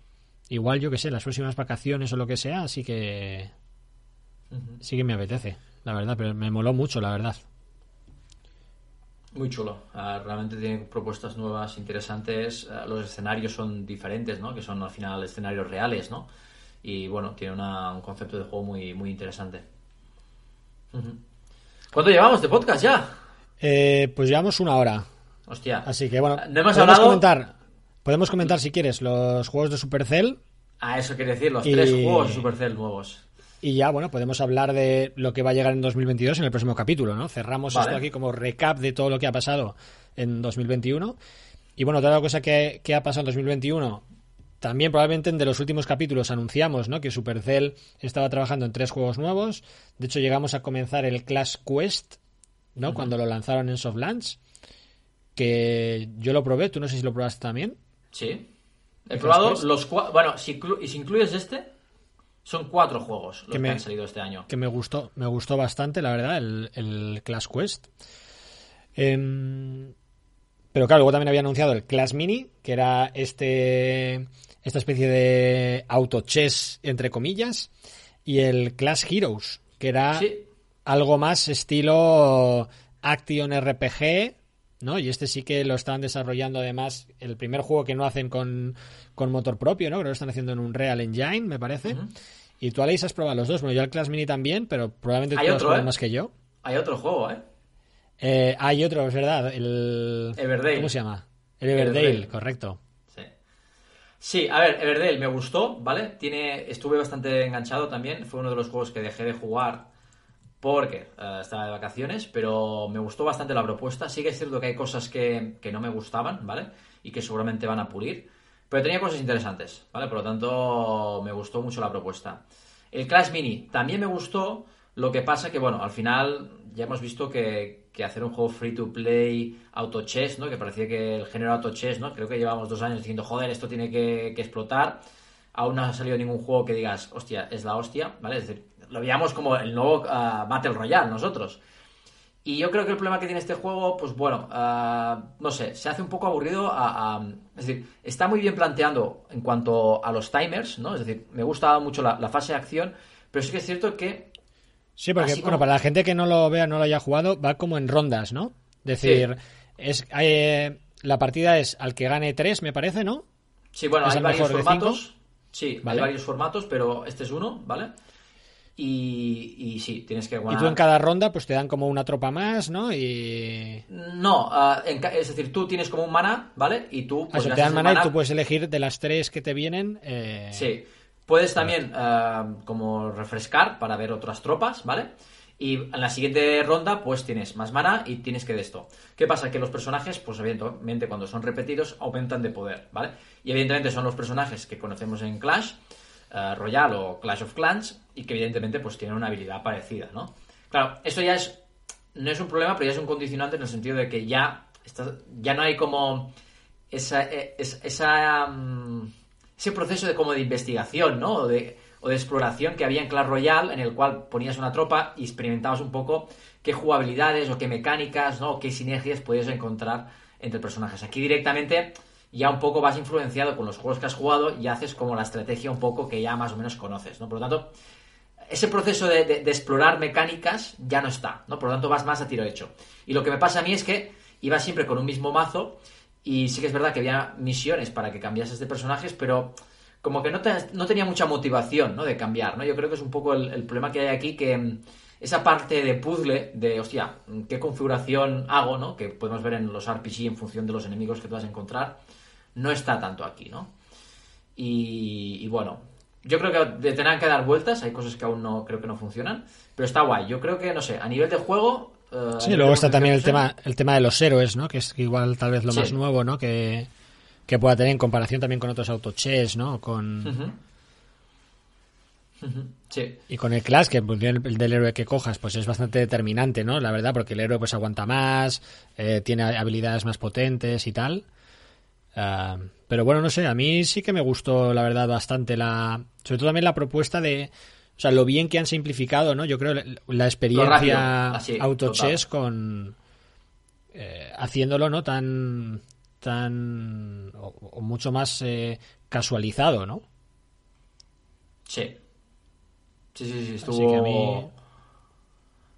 igual yo que sé, las próximas vacaciones o lo que sea, así que uh -huh. sí que me apetece, la verdad, pero me moló mucho, la verdad. Muy chulo, uh, realmente tiene propuestas nuevas, interesantes, uh, los escenarios son diferentes, ¿no? Que son al final escenarios reales, ¿no? Y bueno, tiene una, un concepto de juego muy, muy interesante. ¿Cuánto llevamos de podcast ya? Eh, pues llevamos una hora. Hostia. Así que bueno, no hemos podemos hablado... comentar. Podemos comentar si quieres los juegos de Supercell. Ah, eso quiere decir, los y... tres juegos de Supercell nuevos. Y ya, bueno, podemos hablar de lo que va a llegar en 2022 en el próximo capítulo, ¿no? Cerramos vale. esto aquí como recap de todo lo que ha pasado en 2021. Y bueno, otra cosa que, que ha pasado en 2021, también probablemente en de los últimos capítulos anunciamos ¿no? que Supercell estaba trabajando en tres juegos nuevos. De hecho, llegamos a comenzar el Clash Quest, ¿no? Uh -huh. Cuando lo lanzaron en Soft Launch. Que yo lo probé, tú no sé si lo probaste también. Sí. He probado los cuatro. Bueno, si, si incluyes este, son cuatro juegos los que, me, que, han salido este año. Que me gustó, me gustó bastante, la verdad, el, el Clash Quest. Eh, pero claro, luego también había anunciado el Clash Mini, que era este esta especie de auto chess entre comillas, y el Clash Heroes, que era sí. algo más estilo Action RPG, ¿no? Y este sí que lo están desarrollando además, el primer juego que no hacen con, con motor propio, ¿no? Creo que lo están haciendo en un Real Engine, me parece. Uh -huh. Y tú, Aleix, has probado los dos. Bueno, yo el Clash Mini también, pero probablemente tú has otro, probado ¿eh? más que yo. Hay otro juego, ¿eh? eh hay otro, es verdad. El... Everdale. ¿Cómo se llama? El Everdale, Everdale. correcto. Sí. sí, a ver, Everdale me gustó, ¿vale? Tiene, estuve bastante enganchado también. Fue uno de los juegos que dejé de jugar porque uh, estaba de vacaciones, pero me gustó bastante la propuesta. Sí que es cierto que hay cosas que, que no me gustaban, ¿vale? Y que seguramente van a pulir. Pero tenía cosas interesantes, ¿vale? Por lo tanto, me gustó mucho la propuesta. El Clash Mini también me gustó, lo que pasa que, bueno, al final ya hemos visto que, que hacer un juego free to play auto chess, ¿no? Que parecía que el género auto chess, ¿no? Creo que llevamos dos años diciendo, joder, esto tiene que, que explotar. Aún no ha salido ningún juego que digas, hostia, es la hostia, ¿vale? Es decir, lo veíamos como el nuevo uh, Battle Royale nosotros. Y yo creo que el problema que tiene este juego, pues bueno, uh, no sé, se hace un poco aburrido a, a, Es decir, está muy bien planteando en cuanto a los timers, ¿no? Es decir, me gusta mucho la, la fase de acción, pero sí que es cierto que... Sí, porque, bueno, para la gente que no lo vea, no lo haya jugado, va como en rondas, ¿no? Es decir, sí. es eh, la partida es al que gane tres, me parece, ¿no? Sí, bueno, es hay varios formatos. Sí, vale. hay varios formatos, pero este es uno, ¿vale? Y, y sí, tienes que Y tú en cada ronda pues te dan como una tropa más, ¿no? Y... No, en ca- es decir, tú tienes como un mana, ¿vale? Y tú... Ah, pues, o sea, te dan mana y tú puedes elegir de las tres que te vienen. eh, Sí. Puedes también ah, como refrescar para ver otras tropas, ¿vale? Y en la siguiente ronda, pues tienes más mana y tienes que de esto. ¿Qué pasa? Que los personajes, pues evidentemente cuando son repetidos, aumentan de poder, ¿vale? Y evidentemente son los personajes que conocemos en Clash eh, Royale o Clash of Clans y que evidentemente pues tienen una habilidad parecida, ¿no? Claro, esto ya es no es un problema, pero ya es un condicionante en el sentido de que ya ya no hay como esa, es- esa mm, ese proceso de como de investigación, ¿no? O de, o de exploración que había en Clash Royale, en el cual ponías una tropa y experimentabas un poco qué jugabilidades o qué mecánicas, ¿no? O qué sinergias podías encontrar entre personajes. Aquí directamente ya un poco vas influenciado con los juegos que has jugado y haces como la estrategia un poco que ya más o menos conoces, ¿no? Por lo tanto, ese proceso de, explorar mecánicas ya no está, ¿no? Por lo tanto, vas más a tiro hecho. Y lo que me pasa a mí es que iba siempre con un mismo mazo y sí que es verdad que había misiones para que cambiases de personajes, pero como que no, te- no tenía mucha motivación, ¿no? De cambiar, ¿no? Yo creo que es un poco el, problema que hay aquí, que mm, esa parte de puzzle, de, hostia, ¿qué configuración hago, ¿no? Que podemos ver en los RPG en función de los enemigos que tú vas a encontrar, no está tanto aquí, ¿no? Y, y bueno, yo creo que le tendrán que dar vueltas, hay cosas que aún no creo que no funcionan, pero está guay. Yo creo que, no sé, a nivel de juego... eh, Sí, luego está también el tema, el tema de los héroes, ¿no? Que es igual tal vez lo Sí. más nuevo, ¿no? Que, que pueda tener en comparación también con otros autochess, ¿no? Con, Sí. Y con el Clash, que en función del del héroe que cojas, pues es bastante determinante, ¿no? La verdad, porque el héroe pues aguanta más, eh, tiene habilidades más potentes y tal. Ah, pero bueno, no sé, a mí sí que me gustó, la verdad, bastante la... Sobre todo también la propuesta de... O sea, lo bien que han simplificado, ¿no? Yo creo la, la experiencia así, autochess con... eh, haciéndolo, ¿no? Tan... tan... o, o mucho más eh, casualizado, ¿no? Sí. Sí, sí, sí, Así estuvo... que a mí-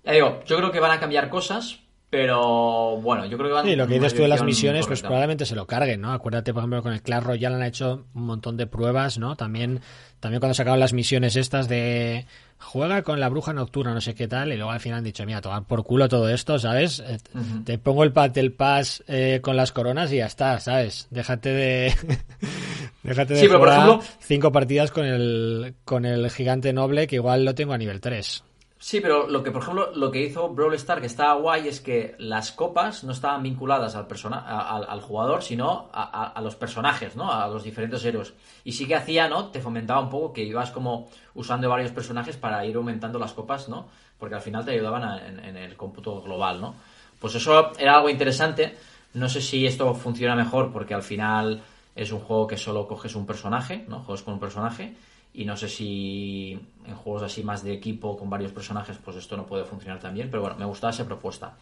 Ya digo, yo creo que van a cambiar cosas, pero bueno, yo creo que van Sí, lo que dices tú de las misiones, pues probablemente se lo carguen, ¿no? Acuérdate, por ejemplo, con el Clash Royale han hecho un montón de pruebas, ¿no? También, también cuando sacaron las misiones estas de juega con la bruja nocturna, no sé qué tal, y luego al final han dicho, mira, tomar por culo todo esto, ¿sabes? Eh. Te pongo el Battle Pass eh, con las coronas y ya está, ¿sabes? Déjate de... Déjate de Sí, pero, por jugar ejemplo- cinco partidas con el, con el gigante noble que igual lo tengo a nivel 3. Sí, pero lo que, por ejemplo, lo que hizo Brawl Star que estaba guay es que las copas no estaban vinculadas al, persona al, al jugador, sino a, los personajes, ¿no? A los diferentes héroes. Y sí que hacía, ¿no? Te fomentaba un poco que ibas como usando varios personajes para ir aumentando las copas, ¿no? Porque al final te ayudaban a- en, en el cómputo global, ¿no? Pues eso era algo interesante. No sé si esto funciona mejor porque al final es un juego que solo coges un personaje, ¿no? Juegas con un personaje. Y no sé si en juegos así más de equipo con varios personajes, pues esto no puede funcionar tan bien. Pero bueno, me gustaba esa propuesta.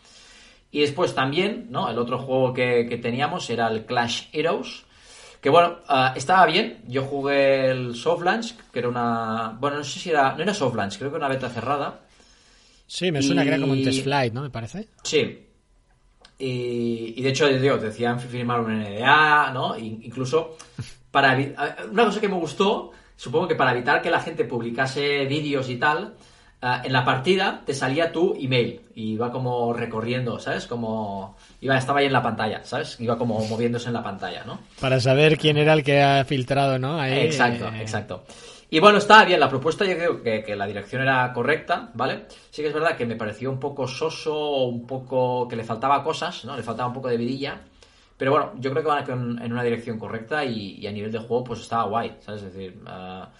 Y después también, ¿no? El otro juego que, que teníamos era el Clash Heroes. Que bueno, ah, estaba bien. Yo jugué el Soft Launch, que era una. Bueno, no sé si era. No era Soft Launch, creo que era una beta cerrada. Sí, me suena que era como un test flight, ¿no? Me parece. Sí. Y, y de hecho, digo, decían firmar un NDA, ¿no? In- Incluso para una cosa que me gustó, supongo que para evitar que la gente publicase vídeos y tal, ah, en la partida te salía tu email y iba como recorriendo, ¿sabes? Como iba estaba ahí en la pantalla, ¿sabes? Iba como moviéndose en la pantalla, ¿no? Para saber quién era el que ha filtrado, ¿no? Ahí, Exacto, eh, exacto. Y bueno, estaba bien, la propuesta yo creo que, que la dirección era correcta, ¿vale? Sí que es verdad que me pareció un poco soso, un poco que le faltaba cosas, ¿no? Le faltaba un poco de vidilla. Pero bueno, yo creo que van en una dirección correcta y, a nivel de juego pues estaba guay, ¿sabes? Es decir, ah,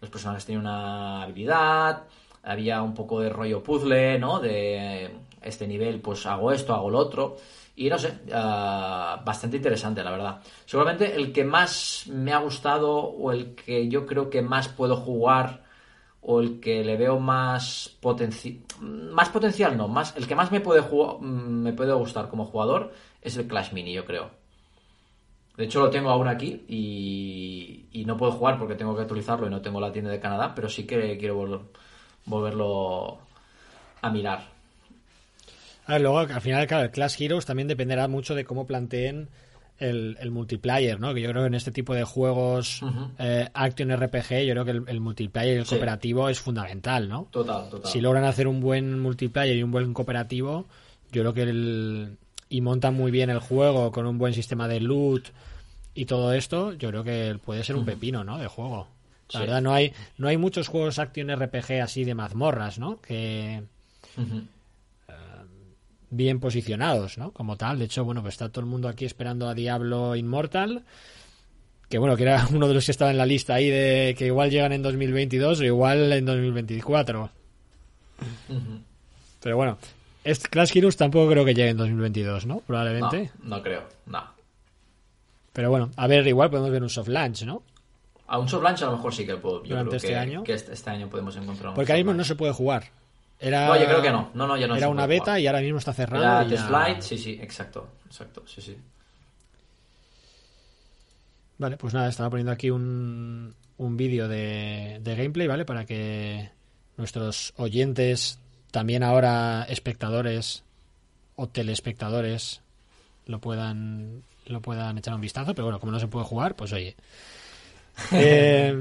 los personajes tenían una habilidad, había un poco de rollo puzzle, ¿no? De este nivel pues hago esto, hago lo otro. Y no sé, ah, bastante interesante, la verdad. Seguramente el que más me ha gustado o el que yo creo que más puedo jugar o el que le veo más potencial, más potencial no, más el que más me puede me puede gustar como jugador es el Clash Mini, yo creo. De hecho lo tengo aún aquí y, y no puedo jugar porque tengo que actualizarlo y no tengo la tienda de Canadá, pero sí que quiero vol- volverlo a mirar. A ver, luego, al final, claro, el Clash Heroes también dependerá mucho de cómo planteen el, el multiplayer, ¿no? Que yo creo que en este tipo de juegos eh, Action RPG, yo creo que el, el multiplayer y el Sí. cooperativo es fundamental, ¿no? Total, total. Si logran hacer un buen multiplayer y un buen cooperativo, yo creo que el, y montan muy bien el juego con un buen sistema de loot y todo esto, yo creo que puede ser un pepino, ¿no? De juego. La Sí. verdad, no hay, no hay muchos juegos Action RPG así de mazmorras, ¿no? Que Ujú. bien posicionados, ¿no? Como tal. De hecho, bueno, pues está todo el mundo aquí esperando a Diablo Immortal. Que bueno, que era uno de los que estaba en la lista ahí de que igual llegan en 2022 o igual en 2024. Pero bueno, este Crash Heroes tampoco creo que llegue en 2022, ¿no? No, Probablemente. no creo, no. Pero bueno, a ver, igual podemos ver un soft launch, ¿no? A un soft launch a lo mejor sí que puedo. Yo Durante creo este que, año. que este, este año podemos encontrar un Porque ahora mismo no se puede jugar. Era, No, yo creo que no. No, no, ya no Era una beta jugar. y ahora mismo está cerrado. Era test ya- flight, sí, sí, exacto, exacto, sí, sí. Vale, pues nada, estaba poniendo aquí un, un vídeo de, de gameplay, ¿vale? Para que nuestros oyentes, también ahora espectadores o telespectadores, lo puedan, lo puedan echar un vistazo. Pero bueno, como no se puede jugar, pues oye. Eh,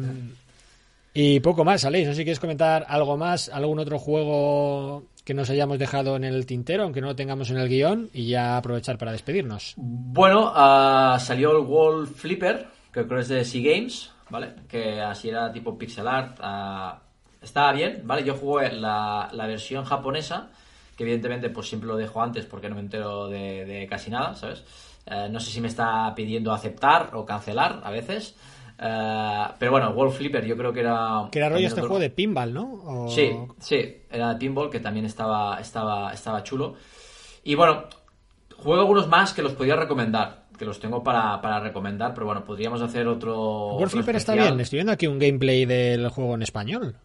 y poco más, Aleix. No sé si quieres comentar algo más, algún otro juego que nos hayamos dejado en el tintero, aunque no lo tengamos en el guion, y ya aprovechar para despedirnos. Bueno, ah, salió el Wall Flipper, que creo es de Sea Games, ¿vale? Que así era tipo pixel art. ah, estaba bien, ¿vale? Yo jugué la, la versión japonesa, que evidentemente pues siempre lo dejo antes porque no me entero de, de casi nada, ¿sabes? Eh, no sé si me está pidiendo aceptar o cancelar a veces. Eh, pero bueno, Wall Flipper yo creo que era... Que era rollo este otro- juego de pinball, ¿no? O- Sí, sí, era de pinball que también estaba, estaba, estaba chulo. Y bueno, juego algunos más que los podía recomendar, que los tengo para, para recomendar, pero bueno, podríamos hacer otro. World otro Flipper está bien. Estoy viendo aquí un gameplay del juego en español.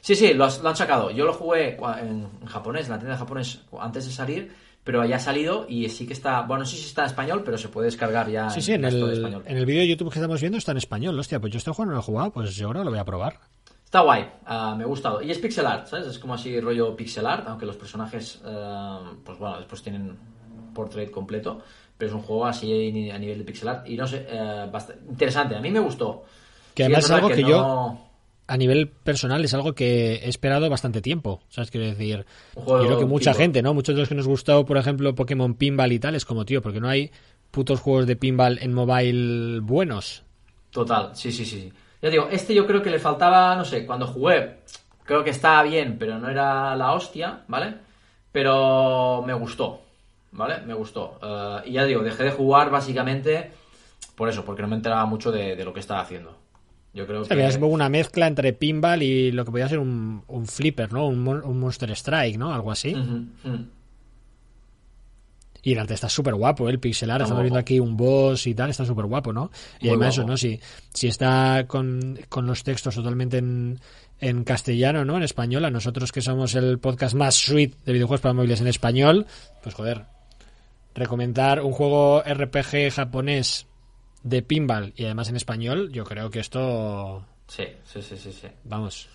Sí, sí, lo, has- lo han sacado. Yo lo jugué en, en japonés, en la tienda de japonés, antes de salir, pero ya ha salido y sí que está. Bueno, no sé si está en español, pero se puede descargar ya Sí, sí, en Store el, español. en el vídeo de YouTube que estamos viendo está en español. Hostia, pues yo este juego no lo he jugado, pues yo ahora lo voy a probar. Está guay, ah, me ha gustado. Y es pixel art, ¿sabes? Es como así rollo pixel art, aunque los personajes, ah, pues bueno, después tienen portrait completo, pero es un juego así a nivel de pixel art. Y no sé, eh, bastante interesante, a mí me gustó. Que Sí, además es verdad algo que yo- no- A nivel personal es algo que he esperado bastante tiempo. ¿Sabes? Quiero decir, yo creo que mucha gente, ¿no? Muchos de los que nos gustó, por ejemplo, Pokémon Pinball y tal, es como, tío, porque no hay putos juegos de pinball en mobile buenos. Total, sí, sí, sí. Ya digo, este yo creo que le faltaba, no sé, cuando jugué, creo que estaba bien, pero no era la hostia, ¿vale? Pero me gustó, ¿vale? Me gustó. Eh, y ya digo, dejé de jugar básicamente por eso, porque no me enteraba mucho de, de lo que estaba haciendo. Yo creo O sea, que... es una mezcla entre pinball y lo que podía ser un, un flipper, ¿no? Un, un Monster Strike, ¿no? Algo así. Ujú, ujú. Y el arte está súper guapo, ¿eh? el pixel art. Está Estamos viendo aquí un boss y tal, está súper guapo, ¿no? Y Muy además guapo. eso, ¿no? Si, si está con, con los textos totalmente en, en castellano, ¿no? En español, a nosotros que somos el podcast más sweet de videojuegos para móviles en español, pues joder, recomendar un juego RPG japonés de pinball y además en español, yo creo que esto, Sí, sí, sí, sí, sí. vamos.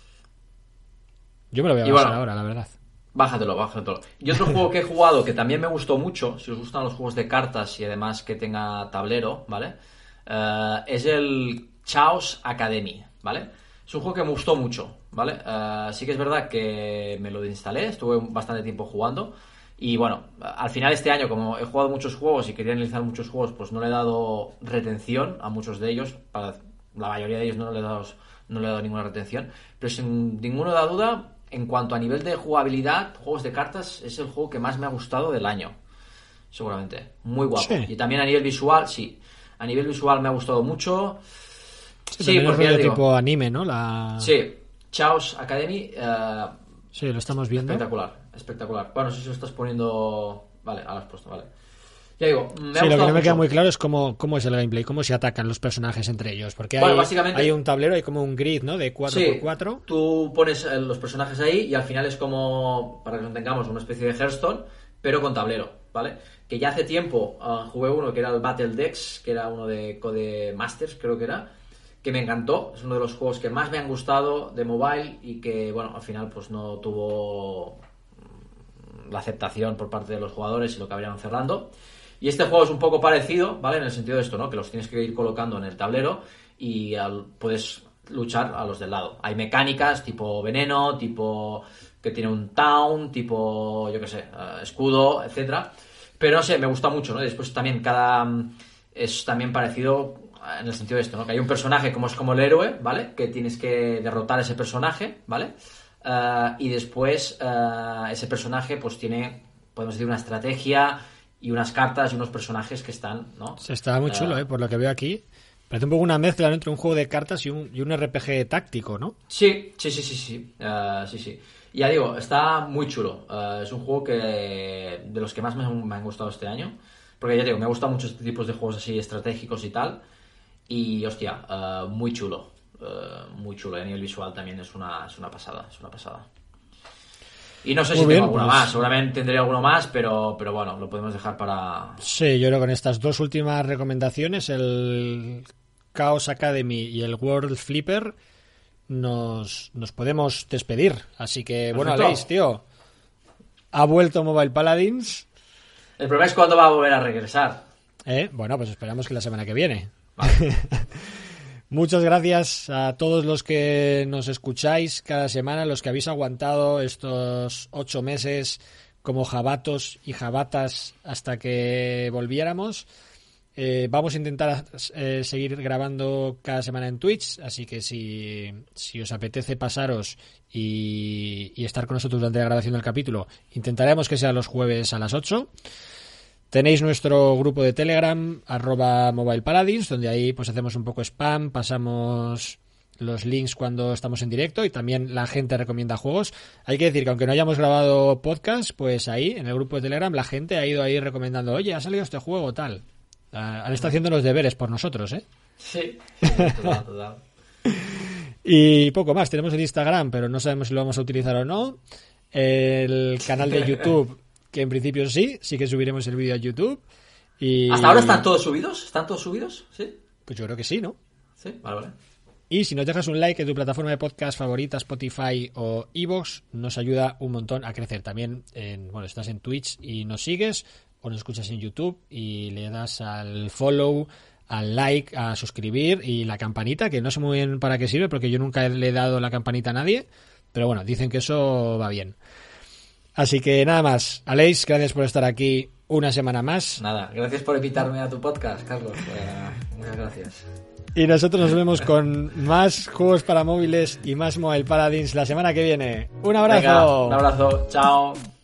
Yo me lo voy a Y bueno, ahora, la verdad. Bájatelo, bájatelo. Y otro juego que he jugado que también me gustó mucho, si os gustan los juegos de cartas y además que tenga tablero, ¿vale? Eh, es el Chaos Academy, ¿vale? Es un juego que me gustó mucho, ¿vale? Eh, sí que es verdad que me lo instalé, estuve bastante tiempo jugando. Y bueno, al final este año, como he jugado muchos juegos y quería analizar muchos juegos, pues no le he dado retención a muchos de ellos. Para la mayoría de ellos no le he dado, no le he dado ninguna retención. Pero sin ninguna da duda, en cuanto a nivel de jugabilidad, juegos de cartas, es el juego que más me ha gustado del año. Seguramente. Muy guapo. Sí. Y también a nivel visual, sí. A nivel visual me ha gustado mucho. Sí, Sí, es porque digo- tipo anime, ¿no? La... Sí. Chaos Academy, eh, Sí, lo estamos viendo. espectacular, espectacular. Bueno, no sé si lo estás poniendo. Vale, ahora has puesto, vale. Ya digo, me ha Sí, lo que no me queda muy claro es cómo, cómo es el gameplay, cómo se atacan los personajes entre ellos. Porque Bueno, hay, básicamente- hay un tablero, hay como un grid, ¿no? De 4x4. Sí, tú pones eh, los personajes ahí y al final es como, para que nos tengamos, una especie de Hearthstone, pero con tablero, ¿vale? Que ya hace tiempo ah, jugué uno que era el Battle Dex, que era uno de Code Masters, creo que era, que me encantó. Es uno de los juegos que más me han gustado de mobile y que, bueno, al final pues no tuvo la aceptación por parte de los jugadores y lo acabaron cerrando. Y este juego es un poco parecido, ¿vale? En el sentido de esto, ¿no? Que los tienes que ir colocando en el tablero y al- puedes luchar a los del lado. Hay mecánicas tipo veneno, tipo que tiene un town, tipo, yo qué sé, eh, escudo, etcétera. Pero no sé, me gusta mucho, ¿no? Después también cada... mm, Es también parecido en el sentido de esto, ¿no? Que hay un personaje como es como el héroe, ¿vale? Que tienes que derrotar a ese personaje, ¿vale? Eh, y después eh, ese personaje pues tiene, podemos decir, una estrategia y unas cartas y unos personajes que están, ¿no? Se está muy chulo, ¿eh? Por lo que veo aquí. Parece un poco una mezcla entre un juego de cartas y un, y un RPG táctico, ¿no? Sí, sí, sí, sí, sí. Eh, sí, sí. Ya digo, está muy chulo. Eh, es un juego que de los que más me, han- me han gustado este año. Porque ya digo, me gustan muchos tipos de juegos así estratégicos y tal. Y hostia, eh, muy chulo. Eh, muy chulo. Y a nivel visual también es una, es una pasada. Es una pasada. Y no sé Muy si bien, tengo alguna pues- más. Seguramente tendré alguno más, pero, pero bueno, lo podemos dejar para. Sí, yo creo que con estas dos últimas recomendaciones, el Chaos Academy y el World Flipper, nos, nos podemos despedir. Así que, bueno. Aleix, tío, ha vuelto Mobile Paladins. El problema es cuándo va a volver a regresar. ¿eh? Bueno, pues esperamos que la semana que viene. Muchas gracias a todos los que nos escucháis cada semana, los que habéis aguantado estos ocho meses como jabatos y jabatas hasta que volviéramos. Eh, vamos a intentar eh, seguir grabando cada semana en Twitch, así que si, si os apetece pasaros y, estar con nosotros durante la grabación del capítulo, intentaremos que sea los jueves a las 8. Tenéis nuestro grupo de Telegram, arroba Mobile Paladins, donde ahí pues hacemos un poco spam, pasamos los links cuando estamos en directo y también la gente recomienda juegos. Hay que decir que aunque no hayamos grabado podcast, pues ahí, en el grupo de Telegram, la gente ha ido ahí recomendando, oye, ha salido este juego, tal. Ah, Han estado haciendo los deberes por nosotros, ¿eh? Sí, sí, total, total. Y poco más. Tenemos el Instagram, pero no sabemos si lo vamos a utilizar o no. El canal de YouTube, que en principio sí, sí que subiremos el vídeo a YouTube. Y... ¿Hasta ahora están todos subidos? ¿Están todos subidos? ¿Sí? Pues yo creo que sí, ¿no? Sí, vale, vale. Y si nos dejas un like en tu plataforma de podcast favorita, Spotify o Evox, nos ayuda un montón a crecer. También, en, bueno, estás en Twitch y nos sigues, o nos escuchas en YouTube y le das al follow, al like, a suscribir y la campanita, que no sé muy bien para qué sirve, porque yo nunca le he dado la campanita a nadie, pero bueno, dicen que eso va bien. Así que nada más. Aleix, gracias por estar aquí una semana más. Nada, gracias por invitarme a tu podcast, Carlos. Eh, muchas gracias. Y nosotros nos vemos con más juegos para móviles y más Mobile Paladins la semana que viene. Un abrazo. Venga, un abrazo. Chao.